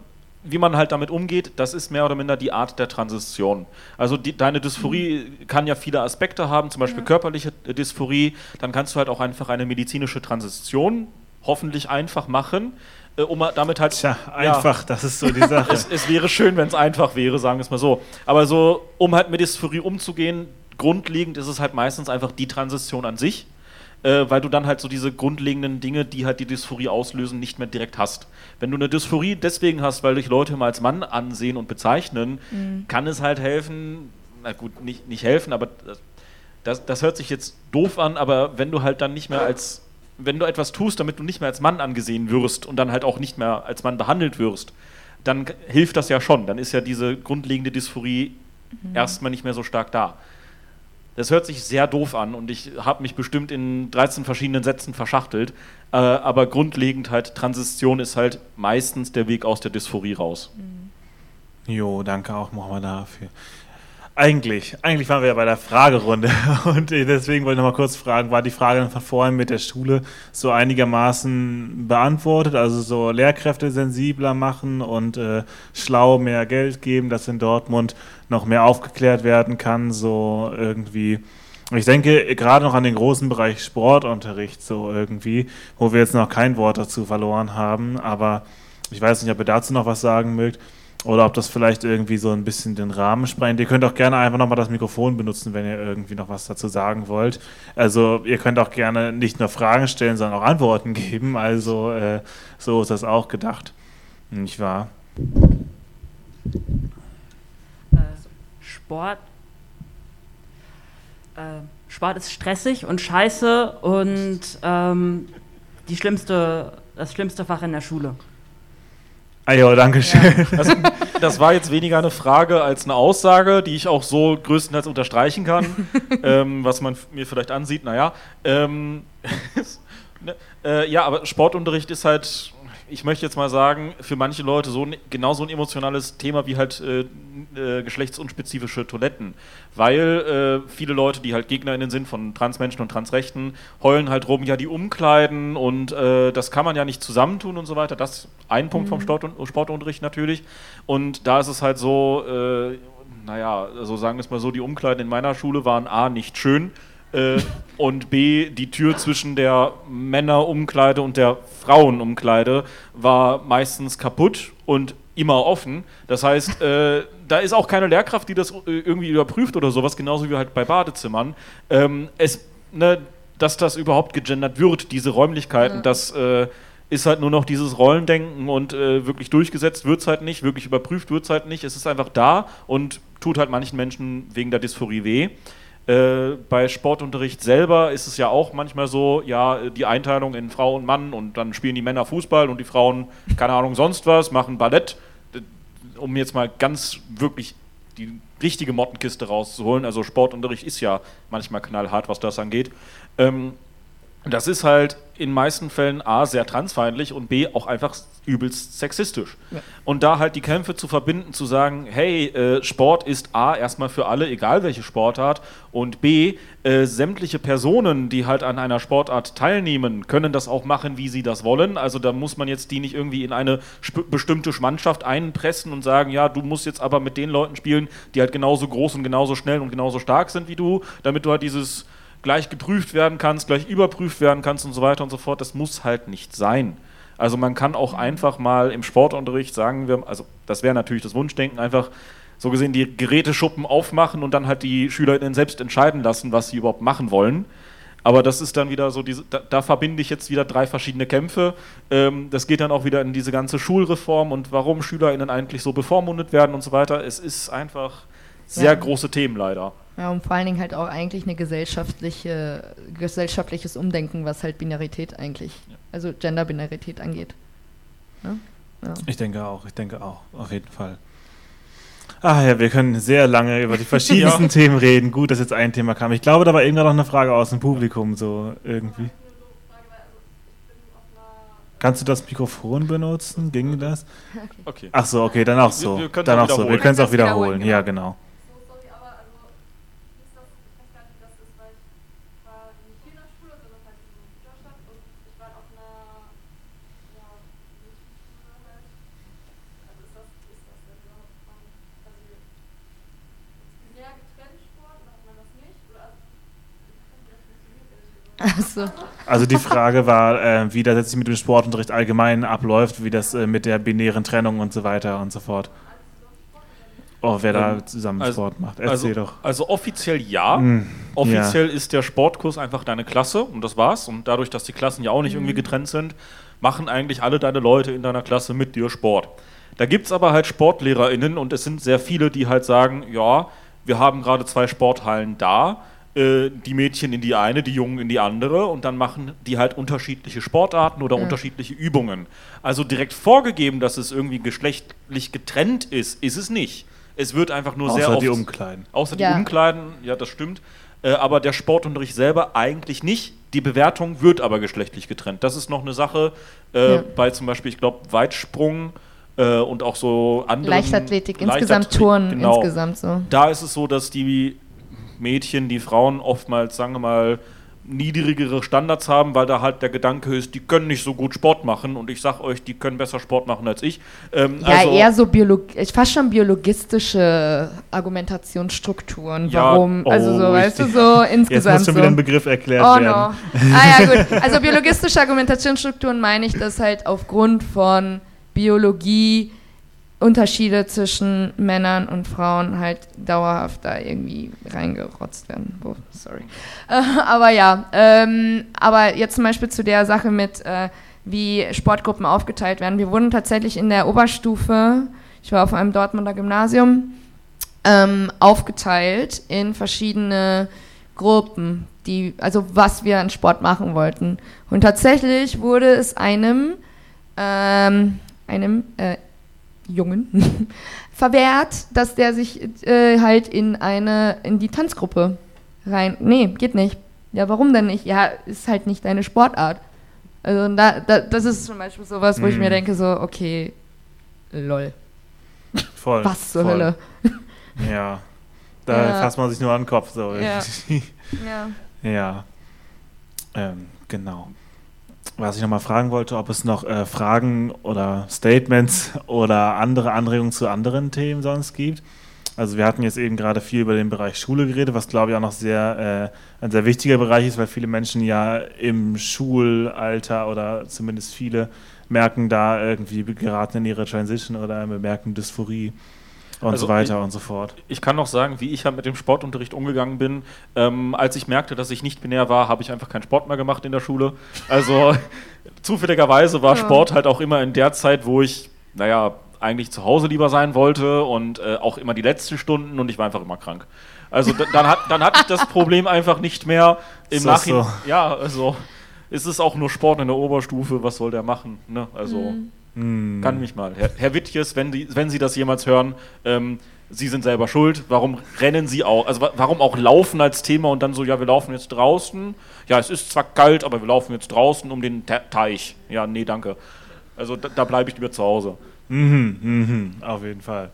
wie man halt damit umgeht, das ist mehr oder minder die Art der Transition. Also die, deine Dysphorie mhm. kann ja viele Aspekte haben, zum Beispiel ja. körperliche Dysphorie. Dann kannst du halt auch einfach eine medizinische Transition hoffentlich einfach machen äh, um damit halt. Tja, einfach, ja, das ist so die Sache. es, es wäre schön, wenn es einfach wäre, sagen wir es mal so. Aber so, um halt mit Dysphorie umzugehen, grundlegend ist es halt meistens einfach die Transition an sich. Äh, weil du dann halt so diese grundlegenden Dinge, die halt die Dysphorie auslösen, nicht mehr direkt hast. Wenn du eine Dysphorie deswegen hast, weil dich Leute mal als Mann ansehen und bezeichnen, mhm. kann es halt helfen, na gut, nicht, nicht helfen, aber das, das hört sich jetzt doof an, aber wenn du halt dann nicht mehr als wenn du etwas tust, damit du nicht mehr als Mann angesehen wirst und dann halt auch nicht mehr als Mann behandelt wirst, dann hilft das ja schon. Dann ist ja diese grundlegende Dysphorie mhm. erstmal nicht mehr so stark da. Das hört sich sehr doof an und ich habe mich bestimmt in 13 verschiedenen Sätzen verschachtelt, äh, aber grundlegend halt Transition ist halt meistens der Weg aus der Dysphorie raus. Mhm. Jo, danke auch nochmal dafür. Eigentlich, eigentlich waren wir ja bei der Fragerunde und deswegen wollte ich noch mal kurz fragen, war die Frage von vorhin mit der Schule so einigermaßen beantwortet, also so Lehrkräfte sensibler machen und äh, schlau mehr Geld geben, dass in Dortmund noch mehr aufgeklärt werden kann, so irgendwie. Ich denke gerade noch an den großen Bereich Sportunterricht so irgendwie, wo wir jetzt noch kein Wort dazu verloren haben, aber ich weiß nicht, ob ihr dazu noch was sagen mögt. Oder ob das vielleicht irgendwie so ein bisschen den Rahmen sprengt. Ihr könnt auch gerne einfach nochmal das Mikrofon benutzen, wenn ihr irgendwie noch was dazu sagen wollt. Also ihr könnt auch gerne nicht nur Fragen stellen, sondern auch Antworten geben. Also äh, so ist das auch gedacht. Nicht wahr? Äh, Sport. Äh, Sport ist stressig und scheiße und ähm, die schlimmste, das schlimmste Fach in der Schule. Ah ja, danke schön. Ja. Das, das, war jetzt weniger eine Frage als eine Aussage, die ich auch so größtenteils unterstreichen kann, ähm, was man mir vielleicht ansieht. Naja, ähm, ne, äh, ja, aber Sportunterricht ist halt ich möchte jetzt mal sagen, für manche Leute so ein, genauso ein emotionales Thema wie halt äh, äh, geschlechtsunspezifische Toiletten. Weil äh, viele Leute, die halt GegnerInnen sind von Transmenschen und Transrechten, heulen halt rum, ja, die umkleiden und äh, das kann man ja nicht zusammentun und so weiter. Das ist ein Punkt mhm. vom Sport Sportunterricht natürlich. Und da ist es halt so, äh, naja, also sagen wir es mal so, die Umkleiden in meiner Schule waren A, nicht schön äh, und B, die Tür zwischen der Männerumkleide und der Frauenumkleide war meistens kaputt und immer offen. Das heißt, äh, da ist auch keine Lehrkraft, die das äh, irgendwie überprüft oder sowas, genauso wie halt bei Badezimmern. Ähm, es, ne, dass das überhaupt gegendert wird, diese Räumlichkeiten, Ja. das äh, ist halt nur noch dieses Rollendenken und äh, wirklich durchgesetzt wird es halt nicht, wirklich überprüft wird es halt nicht. Es ist einfach da und tut halt manchen Menschen wegen der Dysphorie weh. Äh, bei Sportunterricht selber ist es ja auch manchmal so, ja, die Einteilung in Frau und Mann und dann spielen die Männer Fußball und die Frauen, keine Ahnung, sonst was, machen Ballett. Um jetzt mal ganz wirklich die richtige Mottenkiste rauszuholen. Also Sportunterricht ist ja manchmal knallhart, was das angeht. Ähm, das ist halt in meisten Fällen A sehr transfeindlich und B auch einfach übelst sexistisch. Ja. Und da halt die Kämpfe zu verbinden, zu sagen, hey, äh, Sport ist A erstmal für alle, egal welche Sportart, und B, äh, sämtliche Personen, die halt an einer Sportart teilnehmen, können das auch machen, wie sie das wollen. Also da muss man jetzt die nicht irgendwie in eine sp- bestimmte Mannschaft einpressen und sagen, ja, du musst jetzt aber mit den Leuten spielen, die halt genauso groß und genauso schnell und genauso stark sind wie du, damit du halt dieses gleich geprüft werden kannst, gleich überprüft werden kannst und so weiter und so fort. Das muss halt nicht sein. Also man kann auch einfach mal im Sportunterricht sagen wir, also das wäre natürlich das Wunschdenken, einfach so gesehen die Geräteschuppen aufmachen und dann halt die SchülerInnen selbst entscheiden lassen, was sie überhaupt machen wollen. Aber das ist dann wieder so, diese, da, da verbinde ich jetzt wieder drei verschiedene Kämpfe. Ähm, das geht dann auch wieder in diese ganze Schulreform und warum SchülerInnen eigentlich so bevormundet werden und so weiter. Es ist einfach sehr Ja. große Themen leider. Ja, und vor allen Dingen halt auch eigentlich eine gesellschaftliche, gesellschaftliches Umdenken, was halt Binarität eigentlich, also Genderbinarität angeht. Ne? Ja. Ich denke auch, ich denke auch, auf jeden Fall. Ah ja, wir können sehr lange über die verschiedensten Themen reden. Gut, dass jetzt ein Thema kam. Ich glaube, da war irgendwann noch eine Frage aus dem Publikum, so irgendwie. Kannst du das Mikrofon benutzen? Ging das? Okay. Ach so, okay, dann auch so. wir können's dann auch so. Wir können es auch Wiederholen, wiederholen. Ja, genau. Also, Also die Frage war, äh, wie das jetzt mit dem Sportunterricht allgemein abläuft, wie das äh, mit der binären Trennung und so weiter und so fort. Oh, wer da Ähm, zusammen also- Sport macht. Also, Erzähl doch. also offiziell ja. Hm, Offiziell ist der Sportkurs einfach deine Klasse und das war's. Und dadurch, dass die Klassen ja auch nicht irgendwie getrennt sind, machen eigentlich alle deine Leute in deiner Klasse mit dir Sport. Da gibt es aber halt SportlehrerInnen und es sind sehr viele, die halt sagen, ja, wir haben gerade zwei Sporthallen da, äh, die Mädchen in die eine, die Jungen in die andere und dann machen die halt unterschiedliche Sportarten oder Ja. unterschiedliche Übungen. Also direkt vorgegeben, dass es irgendwie geschlechtlich getrennt ist, ist es nicht. Es wird einfach nur sehr Außer oft die Umkleiden. Außer Ja. die Umkleiden, ja, das stimmt. Äh, aber der Sportunterricht selber eigentlich nicht. Die Bewertung wird aber geschlechtlich getrennt. Das ist noch eine Sache äh, Ja. bei zum Beispiel, ich glaube, Weitsprung äh, und auch so anderen. Leichtathletik, insgesamt Touren, genau. insgesamt so. Da ist es so, dass die Mädchen, die Frauen oftmals, sagen wir mal, niedrigere Standards haben, weil da halt der Gedanke ist, die können nicht so gut Sport machen und ich sag euch, die können besser Sport machen als ich. Ähm, Ja, also- eher so Biolog fast schon biologistische Argumentationsstrukturen. Ja, Warum? also so, oh, weißt du, so Jetzt insgesamt muss schon so. wieder ein Begriff erklärt Oh werden. no. Ah ja, gut. Also biologistische Argumentationsstrukturen meine ich, dass halt aufgrund von Biologie Unterschiede zwischen Männern und Frauen halt dauerhaft da irgendwie reingerotzt werden. Oh, sorry. Äh, aber ja, ähm, aber jetzt zum Beispiel zu der Sache mit, äh, wie Sportgruppen aufgeteilt werden. Wir wurden tatsächlich in der Oberstufe, ich war auf einem Dortmunder Gymnasium, ähm, aufgeteilt in verschiedene Gruppen, die, also was wir an Sport machen wollten. Und tatsächlich wurde es einem, ähm, einem äh, Jungen verwehrt, dass der sich äh, halt in eine, in die Tanzgruppe rein. Nee, geht nicht. Ja, warum denn nicht? Ja, ist halt nicht deine Sportart. Also da, da, das ist zum Beispiel sowas, wo ich Mhm. mir denke, so, okay, lol. Voll. Was zur voll. Hölle? Ja. Da Ja. fasst man sich nur an den Kopf. So. Ja. Ja. ja. Ähm, genau. Was ich nochmal fragen wollte, ob es noch äh, Fragen oder Statements oder andere Anregungen zu anderen Themen sonst gibt. Also wir hatten jetzt eben gerade viel über den Bereich Schule geredet, was glaube ich auch noch sehr äh, ein sehr wichtiger Bereich ist, weil viele Menschen ja im Schulalter oder zumindest viele merken da irgendwie geraten in ihre Transition oder bemerken Dysphorie und Also so weiter ich- und so fort. Ich kann noch sagen, wie ich halt mit dem Sportunterricht umgegangen bin. Ähm, als ich merkte, dass ich nicht binär war, habe ich einfach keinen Sport mehr gemacht in der Schule. Also zufälligerweise war Ja. Sport halt auch immer in der Zeit, wo ich, naja, eigentlich zu Hause lieber sein wollte und äh, auch immer die letzten Stunden und ich war einfach immer krank. Also dann, hat, dann hatte ich das Problem einfach nicht mehr im Ist das Nachhinein. so? Ja, also es ist auch nur Sport in der Oberstufe, was soll der machen? Ne? Also Hm. kann mich mal. Herr, Herr Wittjes, wenn, die, wenn Sie das jemals hören, ähm, Sie sind selber schuld. Warum rennen Sie auch? Also wa warum auch laufen als Thema und dann so, ja, wir laufen jetzt draußen. Ja, es ist zwar kalt, aber wir laufen jetzt draußen um den Te Teich. Ja, nee, danke. Also da, da bleibe ich lieber zu Hause. Mhm, mhm, auf jeden Fall.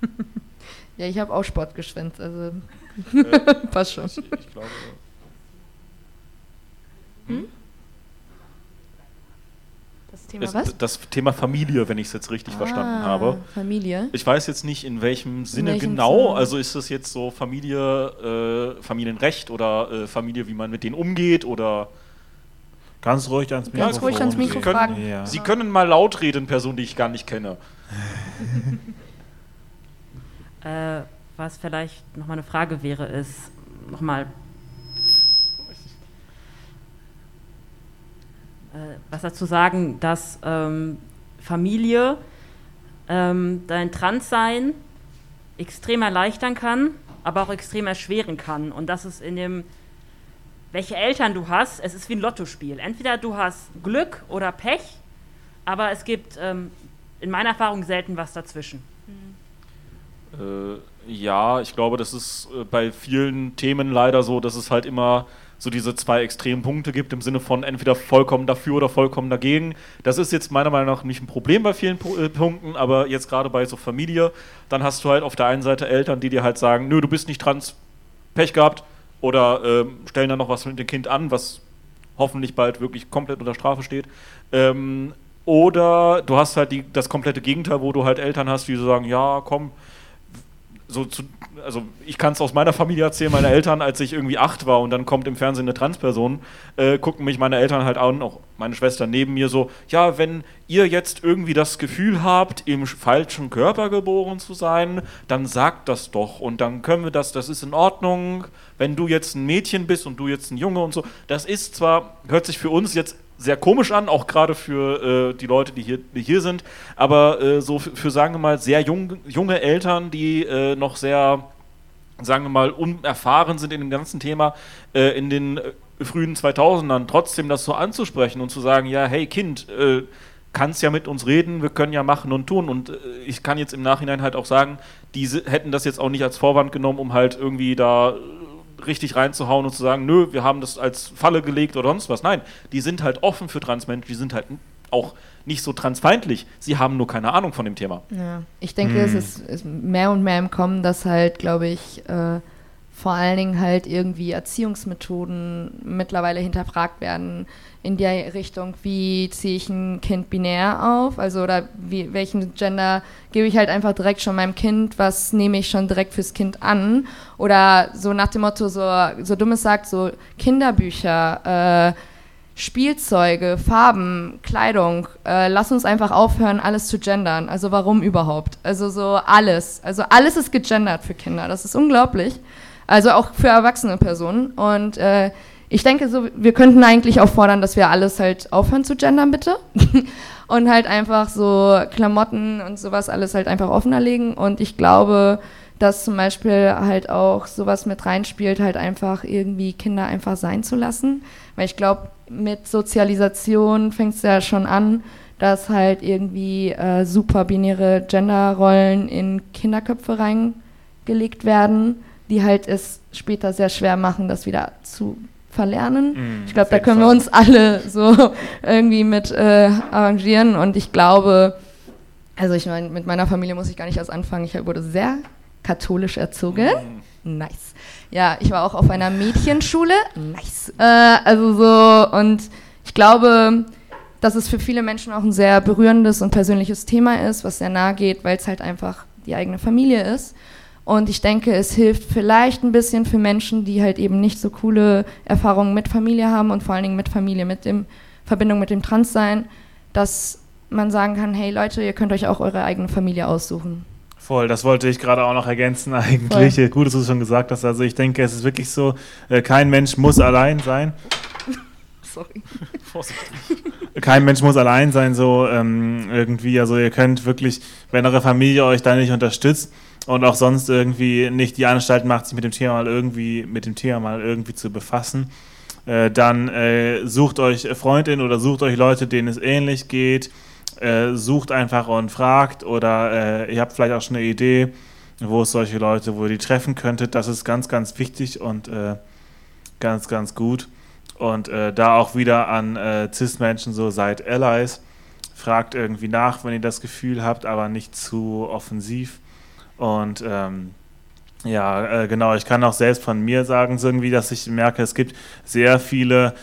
Ja, ich habe auch Sport geschwänzt, also Äh, passt schon. ich, ich glaube. Das Thema Es, was? das Thema Familie, wenn ich es jetzt richtig verstanden Ah, habe. Familie. Ich weiß jetzt nicht, in welchem Sinne welchem genau. Sinne? Also ist das jetzt so Familie, äh, Familienrecht oder äh, Familie, wie man mit denen umgeht oder. Ganz ruhig ans Mikrofon. Ganz ruhig ans Sie Mikro können, fragen. Ja. Sie können mal laut reden, Person, die ich gar nicht kenne. Äh, was vielleicht nochmal eine Frage wäre, ist nochmal. Was dazu sagen, dass ähm, Familie ähm, dein Transsein extrem erleichtern kann, aber auch extrem erschweren kann. Und dass es in dem, welche Eltern du hast, es ist wie ein Lottospiel. Entweder du hast Glück oder Pech, aber es gibt ähm, in meiner Erfahrung selten was dazwischen. Äh, ja, ich glaube, das ist äh, bei vielen Themen leider so, dass es halt immer so diese zwei Extrempunkte gibt, im Sinne von entweder vollkommen dafür oder vollkommen dagegen. Das ist jetzt meiner Meinung nach nicht ein Problem bei vielen äh, Punkten, aber jetzt gerade bei so Familie, dann hast du halt auf der einen Seite Eltern, die dir halt sagen, nö, du bist nicht trans, Pech gehabt, oder ähm, stellen dann noch was mit dem Kind an, was hoffentlich bald wirklich komplett unter Strafe steht. Ähm, oder du hast halt die, das komplette Gegenteil, wo du halt Eltern hast, die so sagen, ja, komm, so zu, also ich kann es aus meiner Familie erzählen, meine Eltern, als ich irgendwie acht war und dann kommt im Fernsehen eine Transperson, äh, gucken mich meine Eltern halt an, auch meine Schwester neben mir so, ja, wenn ihr jetzt irgendwie das Gefühl habt, im falschen Körper geboren zu sein, dann sagt das doch und dann können wir das, das ist in Ordnung, wenn du jetzt ein Mädchen bist und du jetzt ein Junge und so, das ist zwar, hört sich für uns jetzt sehr komisch an, auch gerade für äh, die Leute, die hier, die hier sind, aber äh, so für, sagen wir mal, sehr jung, junge Eltern, die äh, noch sehr, sagen wir mal, unerfahren sind in dem ganzen Thema, äh, in den äh, frühen 2000ern, trotzdem das so anzusprechen und zu sagen, ja, hey Kind, äh, kannst ja mit uns reden, wir können ja machen und tun. Und ich kann jetzt im Nachhinein halt auch sagen, diese hätten das jetzt auch nicht als Vorwand genommen, um halt irgendwie da richtig reinzuhauen und zu sagen, nö, wir haben das als Falle gelegt oder sonst was. Nein, die sind halt offen für Transmenschen, die sind halt auch nicht so transfeindlich. Sie haben nur keine Ahnung von dem Thema. Ja, ich denke, es ist, ist mehr und mehr im Kommen, dass halt, glaube ich, äh, vor allen Dingen halt irgendwie Erziehungsmethoden mittlerweile hinterfragt werden in der Richtung, wie ziehe ich ein Kind binär auf, also oder wie, welchen Gender gebe ich halt einfach direkt schon meinem Kind, was nehme ich schon direkt fürs Kind an oder so nach dem Motto, so, so dummes sagt, so Kinderbücher, äh, Spielzeuge, Farben, Kleidung, äh, lass uns einfach aufhören, alles zu gendern. Also warum überhaupt? Also so alles. Also alles ist gegendert für Kinder. Das ist unglaublich. Also auch für erwachsene Personen. Und äh, ich denke so, wir könnten eigentlich auch fordern, dass wir alles halt aufhören zu gendern, bitte. und halt einfach so Klamotten und sowas alles halt einfach offener legen. Und ich glaube, dass zum Beispiel halt auch sowas mit reinspielt, halt einfach irgendwie Kinder einfach sein zu lassen. Weil ich glaube, mit Sozialisation fängt es ja schon an, dass halt irgendwie äh, super binäre Genderrollen in Kinderköpfe reingelegt werden, die halt es später sehr schwer machen, das wieder zu verlernen. Mhm, ich glaube, da können wir Fall. uns alle so irgendwie mit äh, arrangieren und ich glaube, also ich meine, mit meiner Familie muss ich gar nicht erst anfangen. Ich wurde sehr katholisch erzogen. Nice. Ja, ich war auch auf einer Mädchenschule. Nice. Äh, also so, und ich glaube, dass es für viele Menschen auch ein sehr berührendes und persönliches Thema ist, was sehr nahe geht, weil es halt einfach die eigene Familie ist. Und ich denke, es hilft vielleicht ein bisschen für Menschen, die halt eben nicht so coole Erfahrungen mit Familie haben und vor allen Dingen mit Familie, mit dem Verbindung mit dem Transsein, dass man sagen kann, hey Leute, ihr könnt euch auch eure eigene Familie aussuchen. Voll, das wollte ich gerade auch noch ergänzen eigentlich. Voll. Gut, dass du es schon gesagt hast. Also ich denke, es ist wirklich so, äh, kein Mensch muss allein sein. Sorry. Kein Mensch muss allein sein, so ähm, irgendwie. Also ihr könnt wirklich, wenn eure Familie euch da nicht unterstützt und auch sonst irgendwie nicht die Anstalt macht, sich mit dem Thema mal irgendwie, mit dem Thema mal irgendwie zu befassen, äh, dann äh, sucht euch Freundinnen oder sucht euch Leute, denen es ähnlich geht äh, sucht einfach und fragt oder äh, ihr habt vielleicht auch schon eine Idee, wo es solche Leute, wo ihr die treffen könntet. Das ist ganz, ganz wichtig und äh, ganz, ganz gut. Und äh, da auch wieder an CIS-Menschen so seid Allies. Fragt irgendwie nach, wenn ihr das Gefühl habt, aber nicht zu offensiv. Und ähm, ja, äh, genau, ich kann auch selbst von mir sagen, irgendwie, dass ich merke, es gibt sehr viele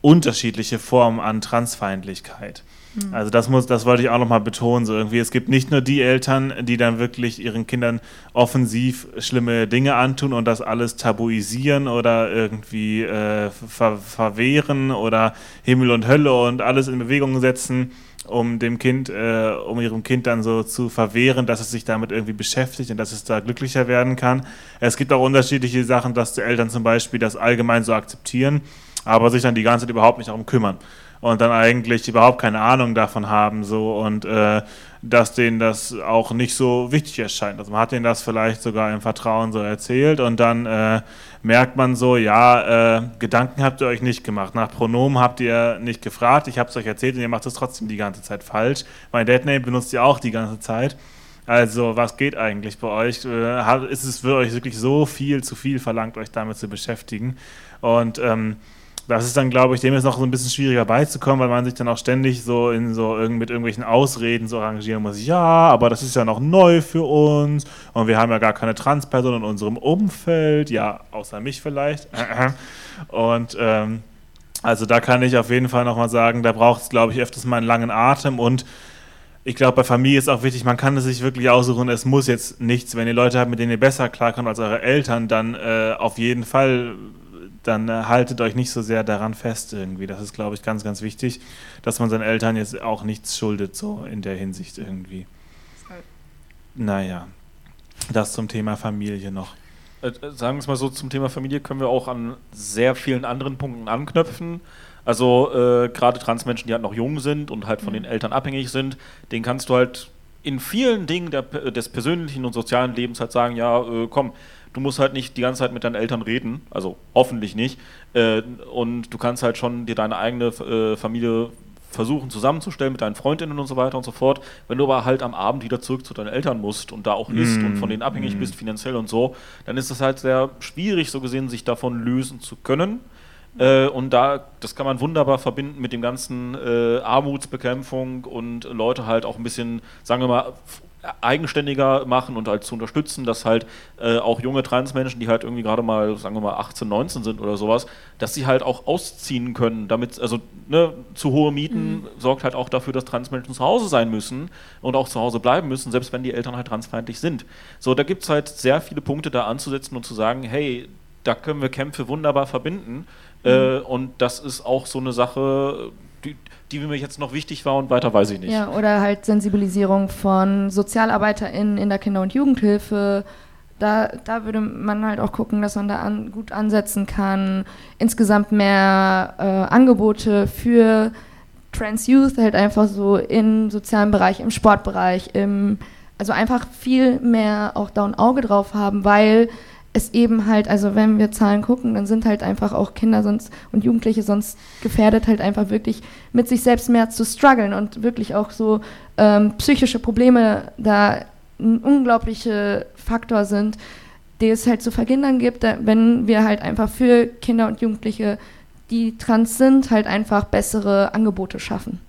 unterschiedliche Formen an Transfeindlichkeit. Mhm. Also das muss, das wollte ich auch nochmal betonen. So irgendwie, es gibt nicht nur die Eltern, die dann wirklich ihren Kindern offensiv schlimme Dinge antun und das alles tabuisieren oder irgendwie äh, ver verwehren oder Himmel und Hölle und alles in Bewegung setzen, um dem Kind, äh, um ihrem Kind dann so zu verwehren, dass es sich damit irgendwie beschäftigt und dass es da glücklicher werden kann. Es gibt auch unterschiedliche Sachen, dass die Eltern zum Beispiel das allgemein so akzeptieren, aber sich dann die ganze Zeit überhaupt nicht darum kümmern und dann eigentlich überhaupt keine Ahnung davon haben so und äh, dass denen das auch nicht so wichtig erscheint. Also man hat denen das vielleicht sogar im Vertrauen so erzählt und dann äh, merkt man so, ja, äh, Gedanken habt ihr euch nicht gemacht. Nach Pronomen habt ihr nicht gefragt, ich habe es euch erzählt und ihr macht es trotzdem die ganze Zeit falsch. Mein Deadname benutzt ihr auch die ganze Zeit. Also, was geht eigentlich bei euch? Äh, ist es für euch wirklich so viel zu viel verlangt, euch damit zu beschäftigen? Und ähm, das ist dann, glaube ich, dem ist noch so ein bisschen schwieriger beizukommen, weil man sich dann auch ständig so in so irg mit irgendwelchen Ausreden so arrangieren muss. Ja, aber das ist ja noch neu für uns und wir haben ja gar keine Transperson in unserem Umfeld. Ja, außer mich vielleicht. Und ähm, also da kann ich auf jeden Fall nochmal sagen, da braucht es, glaube ich, öfters mal einen langen Atem und ich glaube, bei Familie ist auch wichtig, man kann es sich wirklich aussuchen, es muss jetzt nichts. Wenn ihr Leute habt, mit denen ihr besser klarkommt als eure Eltern, dann äh, auf jeden Fall dann äh, haltet euch nicht so sehr daran fest irgendwie. Das ist, glaube ich, ganz, ganz wichtig, dass man seinen Eltern jetzt auch nichts schuldet, so in der Hinsicht irgendwie. Naja, das zum Thema Familie noch. Äh, äh, sagen wir es mal so, zum Thema Familie können wir auch an sehr vielen anderen Punkten anknüpfen. Also äh, gerade Transmenschen, die halt noch jung sind und halt von mhm. den Eltern abhängig sind, den kannst du halt in vielen Dingen der, des persönlichen und sozialen Lebens halt sagen, ja, äh, komm, du musst halt nicht die ganze Zeit mit deinen Eltern reden, also hoffentlich nicht. Äh, und du kannst halt schon dir deine eigene äh, Familie versuchen zusammenzustellen mit deinen Freundinnen und so weiter und so fort. Wenn du aber halt am Abend wieder zurück zu deinen Eltern musst und da auch isst mm. und von denen abhängig mm. bist finanziell und so, dann ist es halt sehr schwierig, so gesehen, sich davon lösen zu können. Äh, und da, das kann man wunderbar verbinden mit dem ganzen äh, Armutsbekämpfung und Leute halt auch ein bisschen, sagen wir mal, eigenständiger machen und halt zu unterstützen, dass halt äh, auch junge Transmenschen, die halt irgendwie gerade mal, sagen wir mal, 18, 19 sind oder sowas, dass sie halt auch ausziehen können, damit, also ne, zu hohe Mieten mhm. sorgt halt auch dafür, dass Transmenschen zu Hause sein müssen und auch zu Hause bleiben müssen, selbst wenn die Eltern halt transfeindlich sind. So, da gibt es halt sehr viele Punkte da anzusetzen und zu sagen, hey, da können wir Kämpfe wunderbar verbinden. Mhm. Äh, und das ist auch so eine Sache, die, die mir jetzt noch wichtig war und weiter weiß ich nicht. Ja, oder halt Sensibilisierung von SozialarbeiterInnen in der Kinder- und Jugendhilfe. Da, da würde man halt auch gucken, dass man da an, gut ansetzen kann. Insgesamt mehr äh, Angebote für Trans Youth halt einfach so im sozialen Bereich, im Sportbereich, im, also einfach viel mehr auch da ein Auge drauf haben, weil es eben halt, also wenn wir Zahlen gucken, dann sind halt einfach auch Kinder sonst und Jugendliche sonst gefährdet, halt einfach wirklich mit sich selbst mehr zu strugglen und wirklich auch so ähm, psychische Probleme da ein unglaublicher Faktor sind, die es halt zu verhindern gibt, wenn wir halt einfach für Kinder und Jugendliche, die trans sind, halt einfach bessere Angebote schaffen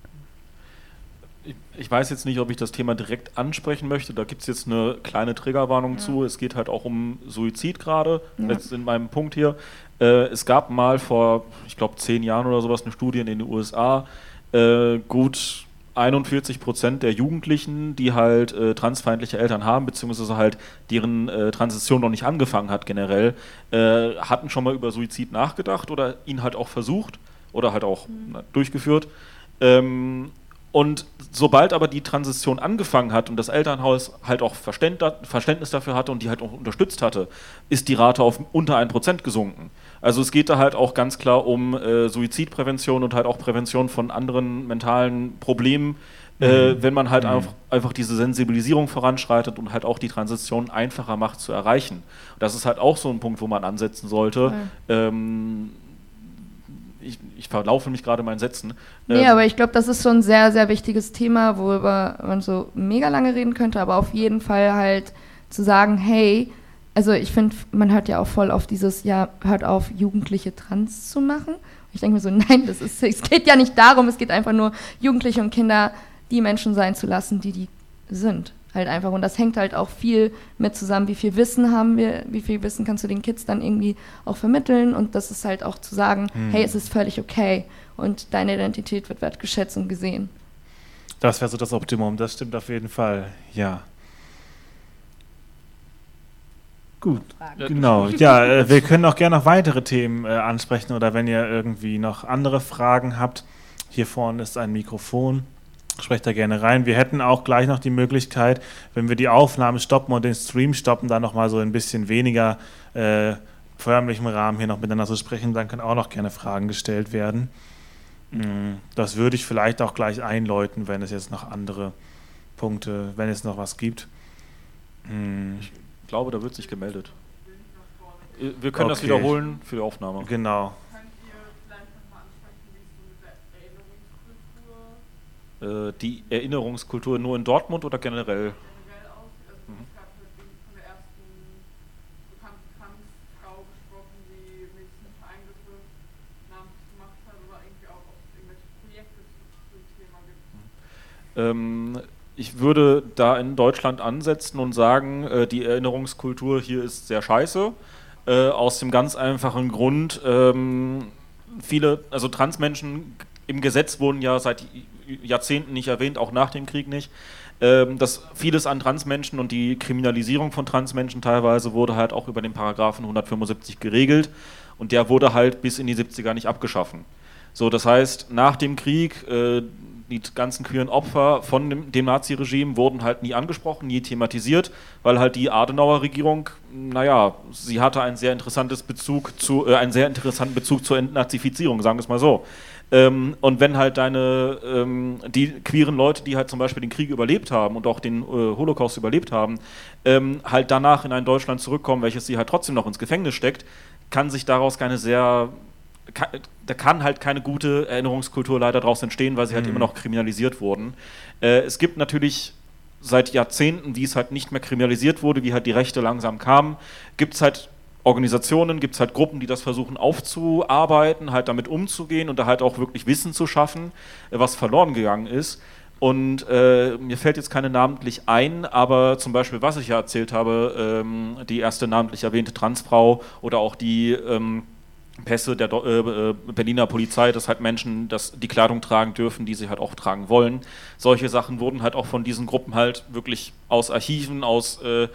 ich weiß jetzt nicht, ob ich das Thema direkt ansprechen möchte. Da gibt es jetzt eine kleine Triggerwarnung ja. zu. Es geht halt auch um Suizid gerade. Ja. Jetzt in meinem Punkt hier. Äh, es gab mal vor, ich glaube, zehn Jahren oder sowas eine Studie in den USA. Äh, gut 41 Prozent der Jugendlichen, die halt äh, transfeindliche Eltern haben, beziehungsweise halt deren äh, Transition noch nicht angefangen hat generell, äh, hatten schon mal über Suizid nachgedacht oder ihn halt auch versucht oder halt auch mhm. na, durchgeführt. Ähm, und sobald aber die Transition angefangen hat und das Elternhaus halt auch Verständnis dafür hatte und die halt auch unterstützt hatte, ist die Rate auf unter 1% gesunken. Also es geht da halt auch ganz klar um äh, Suizidprävention und halt auch Prävention von anderen mentalen Problemen, äh, mhm. wenn man halt mhm. einfach, einfach diese Sensibilisierung voranschreitet und halt auch die Transition einfacher macht zu erreichen. Das ist halt auch so ein Punkt, wo man ansetzen sollte. Ähm, ich, ich, verlaufe mich gerade meinen Sätzen. Nee, ähm, aber ich glaube, das ist schon ein sehr, sehr wichtiges Thema, worüber man so mega lange reden könnte, aber auf jeden Fall halt zu sagen, hey, also ich finde, man hört ja auch voll auf dieses, ja, hört auf, Jugendliche trans zu machen. ich denke mir so, nein, das ist, es geht ja nicht darum, es geht einfach nur, Jugendliche und Kinder die Menschen sein zu lassen, die die sind. Halt einfach. Und das hängt halt auch viel mit zusammen, wie viel Wissen haben wir, wie viel Wissen kannst du den Kids dann irgendwie auch vermitteln. Und das ist halt auch zu sagen, hm. hey, es ist völlig okay und deine Identität wird wertgeschätzt und gesehen. Das wäre so das Optimum, das stimmt auf jeden Fall, ja. Gut, genau. Ja, äh, wir können auch gerne noch weitere Themen äh, ansprechen oder wenn ihr irgendwie noch andere Fragen habt. Hier vorne ist ein Mikrofon. Sprecht da gerne rein. Wir hätten auch gleich noch die Möglichkeit, wenn wir die Aufnahme stoppen und den Stream stoppen, da nochmal so ein bisschen weniger äh, förmlichem Rahmen hier noch miteinander zu sprechen. Dann können auch noch gerne Fragen gestellt werden. Mm, das würde ich vielleicht auch gleich einläuten, wenn es jetzt noch andere Punkte, wenn es noch was gibt. Mm. Ich glaube, da wird sich gemeldet. Wir können okay. das wiederholen für die Aufnahme. Genau. äh, die Erinnerungskultur nur in Dortmund oder generell? Generell auch. Also mhm. es gab halt von der ersten bekannten Transfrau gesprochen, die medizinische Eingriffe namentlich gemacht hat oder irgendwie auch, ob es irgendwelche Projekte zu dem Thema gibt. Mhm. Ähm, ich würde da in Deutschland ansetzen und sagen, äh, die Erinnerungskultur hier ist sehr scheiße. Äh, aus dem ganz einfachen Grund, ähm, viele, also Transmenschen im Gesetz wurden ja seit Jahrzehnten nicht erwähnt, auch nach dem Krieg nicht. Ähm, dass vieles an Transmenschen und die Kriminalisierung von Transmenschen teilweise wurde halt auch über den Paragraphen 175 geregelt und der wurde halt bis in die 70er nicht abgeschaffen. So, das heißt, nach dem Krieg, äh, die ganzen queeren Opfer von dem, dem Nazi-Regime wurden halt nie angesprochen, nie thematisiert, weil halt die Adenauer-Regierung, naja, sie hatte ein sehr interessantes Bezug zu, äh, einen sehr interessanten Bezug zur Entnazifizierung, sagen wir es mal so. Ähm, und wenn halt deine, ähm, die queeren Leute, die halt zum Beispiel den Krieg überlebt haben und auch den äh, Holocaust überlebt haben, ähm, halt danach in ein Deutschland zurückkommen, welches sie halt trotzdem noch ins Gefängnis steckt, kann sich daraus keine sehr kann, da kann halt keine gute Erinnerungskultur leider daraus entstehen, weil sie halt mhm. immer noch kriminalisiert wurden. Äh, es gibt natürlich seit Jahrzehnten, wie es halt nicht mehr kriminalisiert wurde, wie halt die Rechte langsam kamen, gibt es halt Organisationen, gibt es halt Gruppen, die das versuchen aufzuarbeiten, halt damit umzugehen und da halt auch wirklich Wissen zu schaffen, äh, was verloren gegangen ist. Und äh, mir fällt jetzt keine namentlich ein, aber zum Beispiel, was ich ja erzählt habe, ähm, die erste namentlich erwähnte Transfrau oder auch die ähm, Pässe der äh, äh, Berliner Polizei, dass halt Menschen das, die Kleidung tragen dürfen, die sie halt auch tragen wollen. Solche Sachen wurden halt auch von diesen Gruppen halt wirklich aus Archiven, aus äh,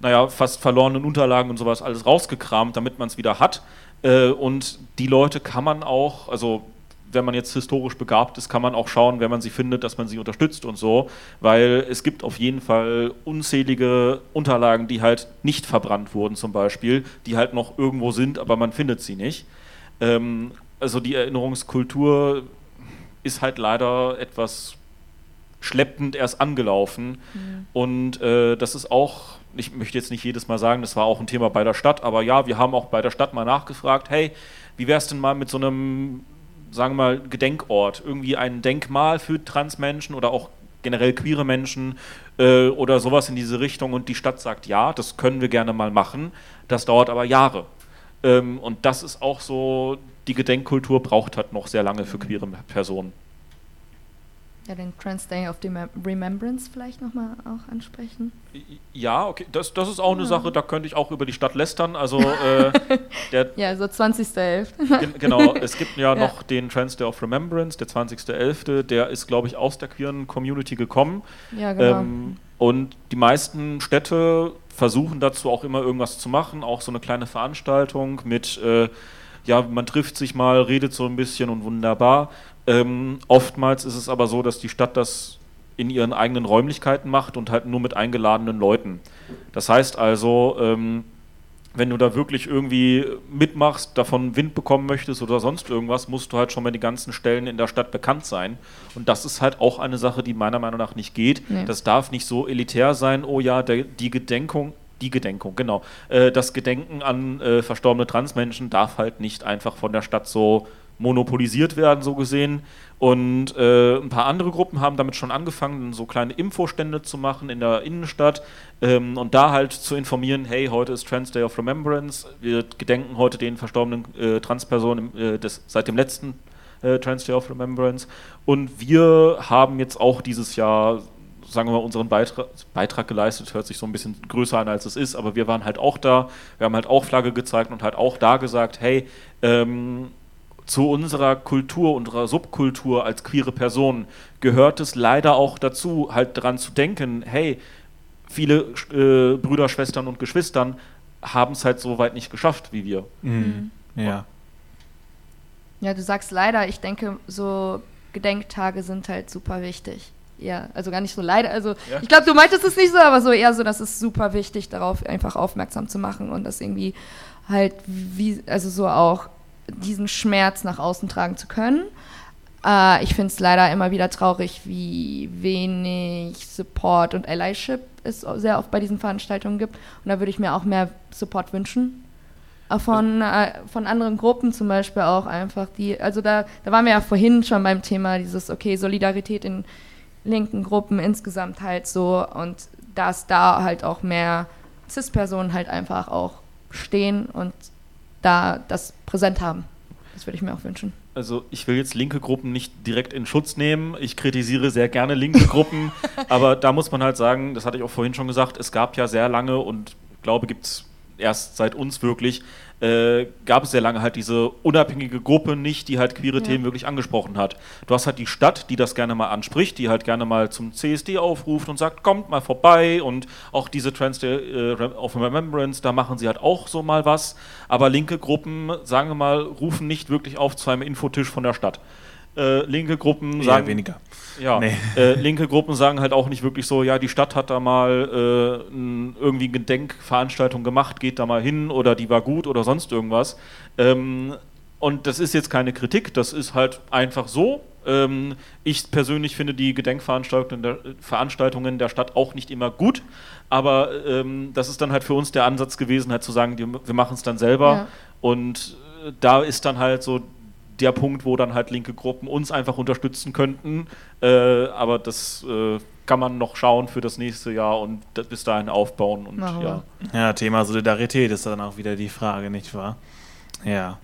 naja, fast verlorenen Unterlagen und sowas alles rausgekramt, damit man es wieder hat. Äh, und die Leute kann man auch, also wenn man jetzt historisch begabt ist, kann man auch schauen, wenn man sie findet, dass man sie unterstützt und so, weil es gibt auf jeden Fall unzählige Unterlagen, die halt nicht verbrannt wurden zum Beispiel, die halt noch irgendwo sind, aber man findet sie nicht. Ähm, also die Erinnerungskultur ist halt leider etwas schleppend erst angelaufen mhm. und äh, das ist auch ich möchte jetzt nicht jedes Mal sagen, das war auch ein Thema bei der Stadt, aber ja, wir haben auch bei der Stadt mal nachgefragt, hey, wie wäre es denn mal mit so einem, sagen wir mal, Gedenkort, irgendwie ein Denkmal für Transmenschen oder auch generell queere Menschen äh, oder sowas in diese Richtung und die Stadt sagt, ja, das können wir gerne mal machen, das dauert aber Jahre. Ähm, und das ist auch so, die Gedenkkultur braucht halt noch sehr lange für queere Personen. Ja, den Trans Day of Remembrance vielleicht nochmal auch ansprechen. Ja, okay, das, das ist auch ja. eine Sache, da könnte ich auch über die Stadt lästern. Also, äh, der ja, so 20.11. Gen genau, es gibt ja, ja, noch den Trans Day of Remembrance, der 20.11., der ist, glaube ich, aus der queeren Community gekommen. Ja, genau. Ähm, und die meisten Städte versuchen dazu auch immer irgendwas zu machen, auch so eine kleine Veranstaltung mit. Äh, ja, man trifft sich mal, redet so ein bisschen und wunderbar. Ähm, oftmals ist es aber so, dass die Stadt das in ihren eigenen Räumlichkeiten macht und halt nur mit eingeladenen Leuten. Das heißt also, ähm, wenn du da wirklich irgendwie mitmachst, davon Wind bekommen möchtest oder sonst irgendwas, musst du halt schon bei den ganzen Stellen in der Stadt bekannt sein. Und das ist halt auch eine Sache, die meiner Meinung nach nicht geht. Nee. Das darf nicht so elitär sein, oh ja, der, die Gedenkung, die Gedenkung, genau. Äh, das Gedenken an äh, verstorbene Transmenschen darf halt nicht einfach von der Stadt so monopolisiert werden, so gesehen. Und äh, ein paar andere Gruppen haben damit schon angefangen, so kleine Infostände zu machen in der Innenstadt ähm, und da halt zu informieren, hey, heute ist Trans Day of Remembrance, wir gedenken heute den verstorbenen äh, Transpersonen äh, seit dem letzten äh, Trans Day of Remembrance. Und wir haben jetzt auch dieses Jahr sagen wir mal, unseren Beitrag, Beitrag geleistet, hört sich so ein bisschen größer an, als es ist, aber wir waren halt auch da, wir haben halt auch Flagge gezeigt und halt auch da gesagt, hey, ähm, zu unserer Kultur, unserer Subkultur als queere Person gehört es leider auch dazu, halt daran zu denken, hey, viele äh, Brüder, Schwestern und Geschwistern haben es halt so weit nicht geschafft wie wir. Mhm. Ja. Ja, du sagst leider, ich denke, so Gedenktage sind halt super wichtig. Ja, also gar nicht so leider. Also Ja. ich glaube, du meintest es nicht so, aber so eher so, dass es super wichtig, darauf einfach aufmerksam zu machen und das irgendwie halt wie, also so auch diesen Schmerz nach außen tragen zu können. Äh, ich finde es leider immer wieder traurig, wie wenig Support und Allyship es sehr oft bei diesen Veranstaltungen gibt. Und da würde ich mir auch mehr Support wünschen. Auch Von, äh, von anderen Gruppen zum Beispiel auch einfach die, also da, da waren wir ja vorhin schon beim Thema dieses, okay, Solidarität in linken Gruppen insgesamt halt so und dass da halt auch mehr CIS-Personen halt einfach auch stehen und da das präsent haben. Das würde ich mir auch wünschen. Also ich will jetzt linke Gruppen nicht direkt in Schutz nehmen. Ich kritisiere sehr gerne linke Gruppen, aber da muss man halt sagen, das hatte ich auch vorhin schon gesagt, es gab ja sehr lange und ich glaube, gibt es erst seit uns wirklich, äh, gab es sehr lange halt diese unabhängige Gruppe nicht, die halt queere Ja. Themen wirklich angesprochen hat. Du hast halt die Stadt, die das gerne mal anspricht, die halt gerne mal zum CSD aufruft und sagt, kommt mal vorbei und auch diese Trans Day äh, of Remembrance, da machen sie halt auch so mal was. Aber linke Gruppen, sagen wir mal, rufen nicht wirklich auf zu einem Infotisch von der Stadt. Äh, linke Gruppen Eher sagen weniger. Ja, Nee. äh, linke Gruppen sagen halt auch nicht wirklich so, ja, die Stadt hat da mal äh, irgendwie eine Gedenkveranstaltung gemacht, geht da mal hin oder die war gut oder sonst irgendwas. Ähm, und das ist jetzt keine Kritik, das ist halt einfach so. Ähm, ich persönlich finde die Gedenkveranstaltungen der, Veranstaltungen der Stadt auch nicht immer gut, aber ähm, das ist dann halt für uns der Ansatz gewesen, halt zu sagen, die, wir machen es dann selber. Ja. Und äh, da ist dann halt so der Punkt, wo dann halt linke Gruppen uns einfach unterstützen könnten. Äh, aber das äh, kann man noch schauen für das nächste Jahr und das bis dahin aufbauen. Und ja. Ja, Thema Solidarität ist dann auch wieder die Frage, nicht wahr? Ja.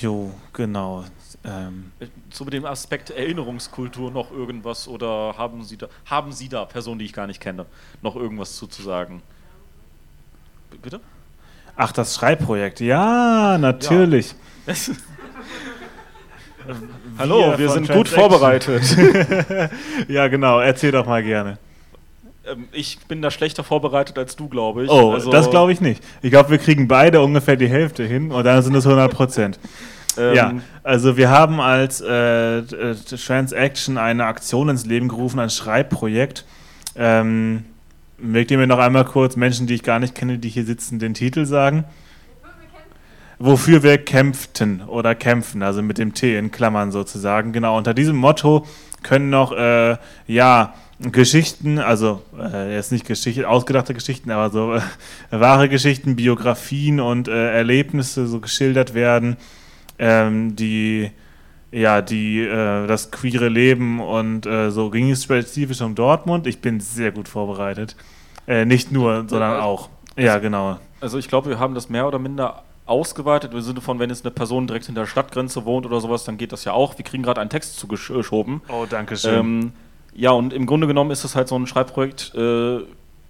Jo, genau. Ähm, Äh, Zu dem Aspekt Erinnerungskultur noch irgendwas oder haben Sie da, haben Sie da, Personen, die ich gar nicht kenne, noch irgendwas zu, zu sagen? B- Bitte? ach, das Schreibprojekt. Ja, natürlich. Hallo, wir, von sind gut vorbereitet. Ja, genau. Erzähl doch mal gerne. ähm, ich bin da schlechter vorbereitet als du, glaube ich. Oh, Also, das glaube ich nicht. Ich glaube, wir kriegen beide ungefähr die Hälfte hin und dann sind es 100 Prozent. Ähm, ja, also wir haben als äh, äh, Transaction eine Aktion ins Leben gerufen, ein Schreibprojekt. Ähm, mögt ihr mir noch einmal kurz Menschen, die ich gar nicht kenne, die hier sitzen, den Titel sagen? Wofür wir kämpften oder kämpfen, also mit dem T in Klammern sozusagen. Genau, unter diesem Motto können noch, äh, ja, Geschichten, also äh, jetzt nicht Geschichte, ausgedachte Geschichten, aber so äh, wahre Geschichten, Biografien und äh, Erlebnisse so geschildert werden, ähm, die ja, die äh, das queere Leben und äh, so ging es spezifisch um Dortmund. Ich bin sehr gut vorbereitet. Äh, nicht nur, sondern auch. Ja, genau. Also ich glaube, wir haben das mehr oder minder ausgeweitet, im Sinne von, wenn jetzt eine Person direkt hinter der Stadtgrenze wohnt oder sowas, dann geht das ja auch. Wir kriegen gerade einen Text zugeschoben. Oh, danke schön. Ähm, ja, und im Grunde genommen ist es halt so ein Schreibprojekt, äh,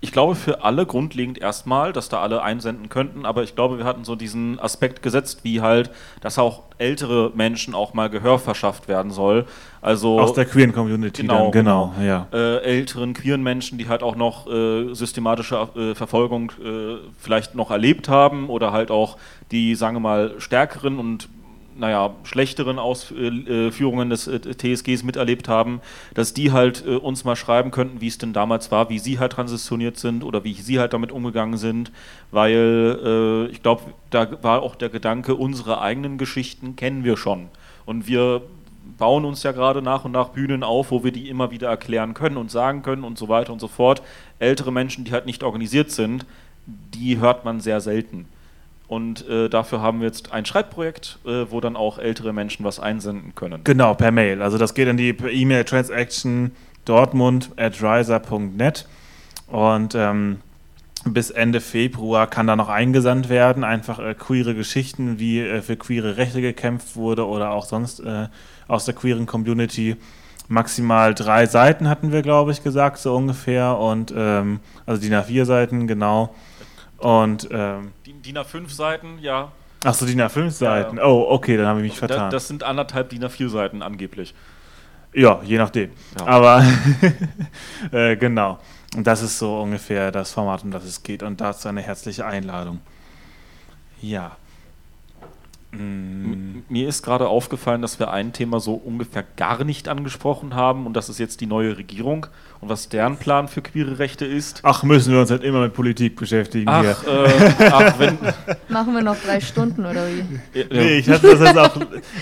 Ich glaube für alle grundlegend erstmal, dass da alle einsenden könnten, aber ich glaube, wir hatten so diesen Aspekt gesetzt, wie halt, dass auch ältere Menschen auch mal Gehör verschafft werden soll. Also Aus der queeren Community Genau, dann, genau, ja. äh, älteren queeren Menschen, die halt auch noch äh, systematische äh, Verfolgung äh, vielleicht noch erlebt haben oder halt auch die, sagen wir mal, stärkeren und naja, schlechteren Ausführungen des äh, TSGs miterlebt haben, dass die halt äh, uns mal schreiben könnten, wie es denn damals war, wie sie halt transitioniert sind oder wie sie halt damit umgegangen sind, weil äh, ich glaube, da war auch der Gedanke, unsere eigenen Geschichten kennen wir schon. Und wir bauen uns ja gerade nach und nach Bühnen auf, wo wir die immer wieder erklären können und sagen können und so weiter und so fort. Ältere Menschen, die halt nicht organisiert sind, die hört man sehr selten. Und äh, dafür haben wir jetzt ein Schreibprojekt, äh, wo dann auch ältere Menschen was einsenden können. Genau, per Mail. Also das geht an die E-Mail transaction dortmund at riser.net und ähm, bis Ende Februar kann da noch eingesandt werden. Einfach äh, queere Geschichten, wie äh, für queere Rechte gekämpft wurde oder auch sonst äh, aus der queeren Community. Maximal drei Seiten hatten wir, glaube ich, gesagt, so ungefähr. Und ähm, also DIN A4 Seiten, genau. Und ähm, Die DIN A5 Seiten, ja. ach so, DIN A5 Seiten. Ja, Oh, okay, dann habe ich mich Da, vertan. das sind anderthalb DIN A4 Seiten angeblich. Ja, je nachdem. Ja. Aber äh, genau. Und das ist so ungefähr das Format, um das es geht. Und dazu eine herzliche Einladung. Ja. Mm, Mir ist gerade aufgefallen, dass wir ein Thema so ungefähr gar nicht angesprochen haben und das ist jetzt die neue Regierung und was deren Plan für queere Rechte ist. Ach, müssen wir uns halt immer mit Politik beschäftigen Ach, hier. äh, ach wenn. Machen wir noch drei Stunden oder wie? äh, Nee, ich hatte das jetzt auch,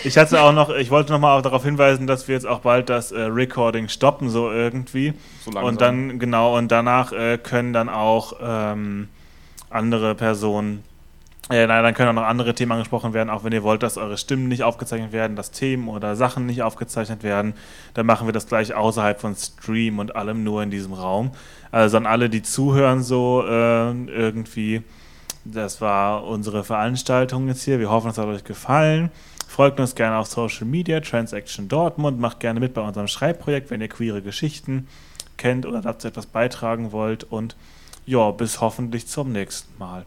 ich hatte auch noch, ich wollte noch mal auch darauf hinweisen, dass wir jetzt auch bald das äh, Recording stoppen, so irgendwie. So langsam. und dann, genau, und danach äh, können dann auch ähm, andere Personen, äh, dann können auch noch andere Themen angesprochen werden, auch wenn ihr wollt, dass eure Stimmen nicht aufgezeichnet werden, dass Themen oder Sachen nicht aufgezeichnet werden, dann machen wir das gleich außerhalb von Stream und allem nur in diesem Raum. Also an alle, die zuhören, so äh, irgendwie. Das war unsere Veranstaltung jetzt hier. Wir hoffen, es hat euch gefallen. Folgt uns gerne auf Social Media, Transaction Dortmund. Macht gerne mit bei unserem Schreibprojekt, wenn ihr queere Geschichten kennt oder dazu etwas beitragen wollt. Und ja, bis hoffentlich zum nächsten Mal.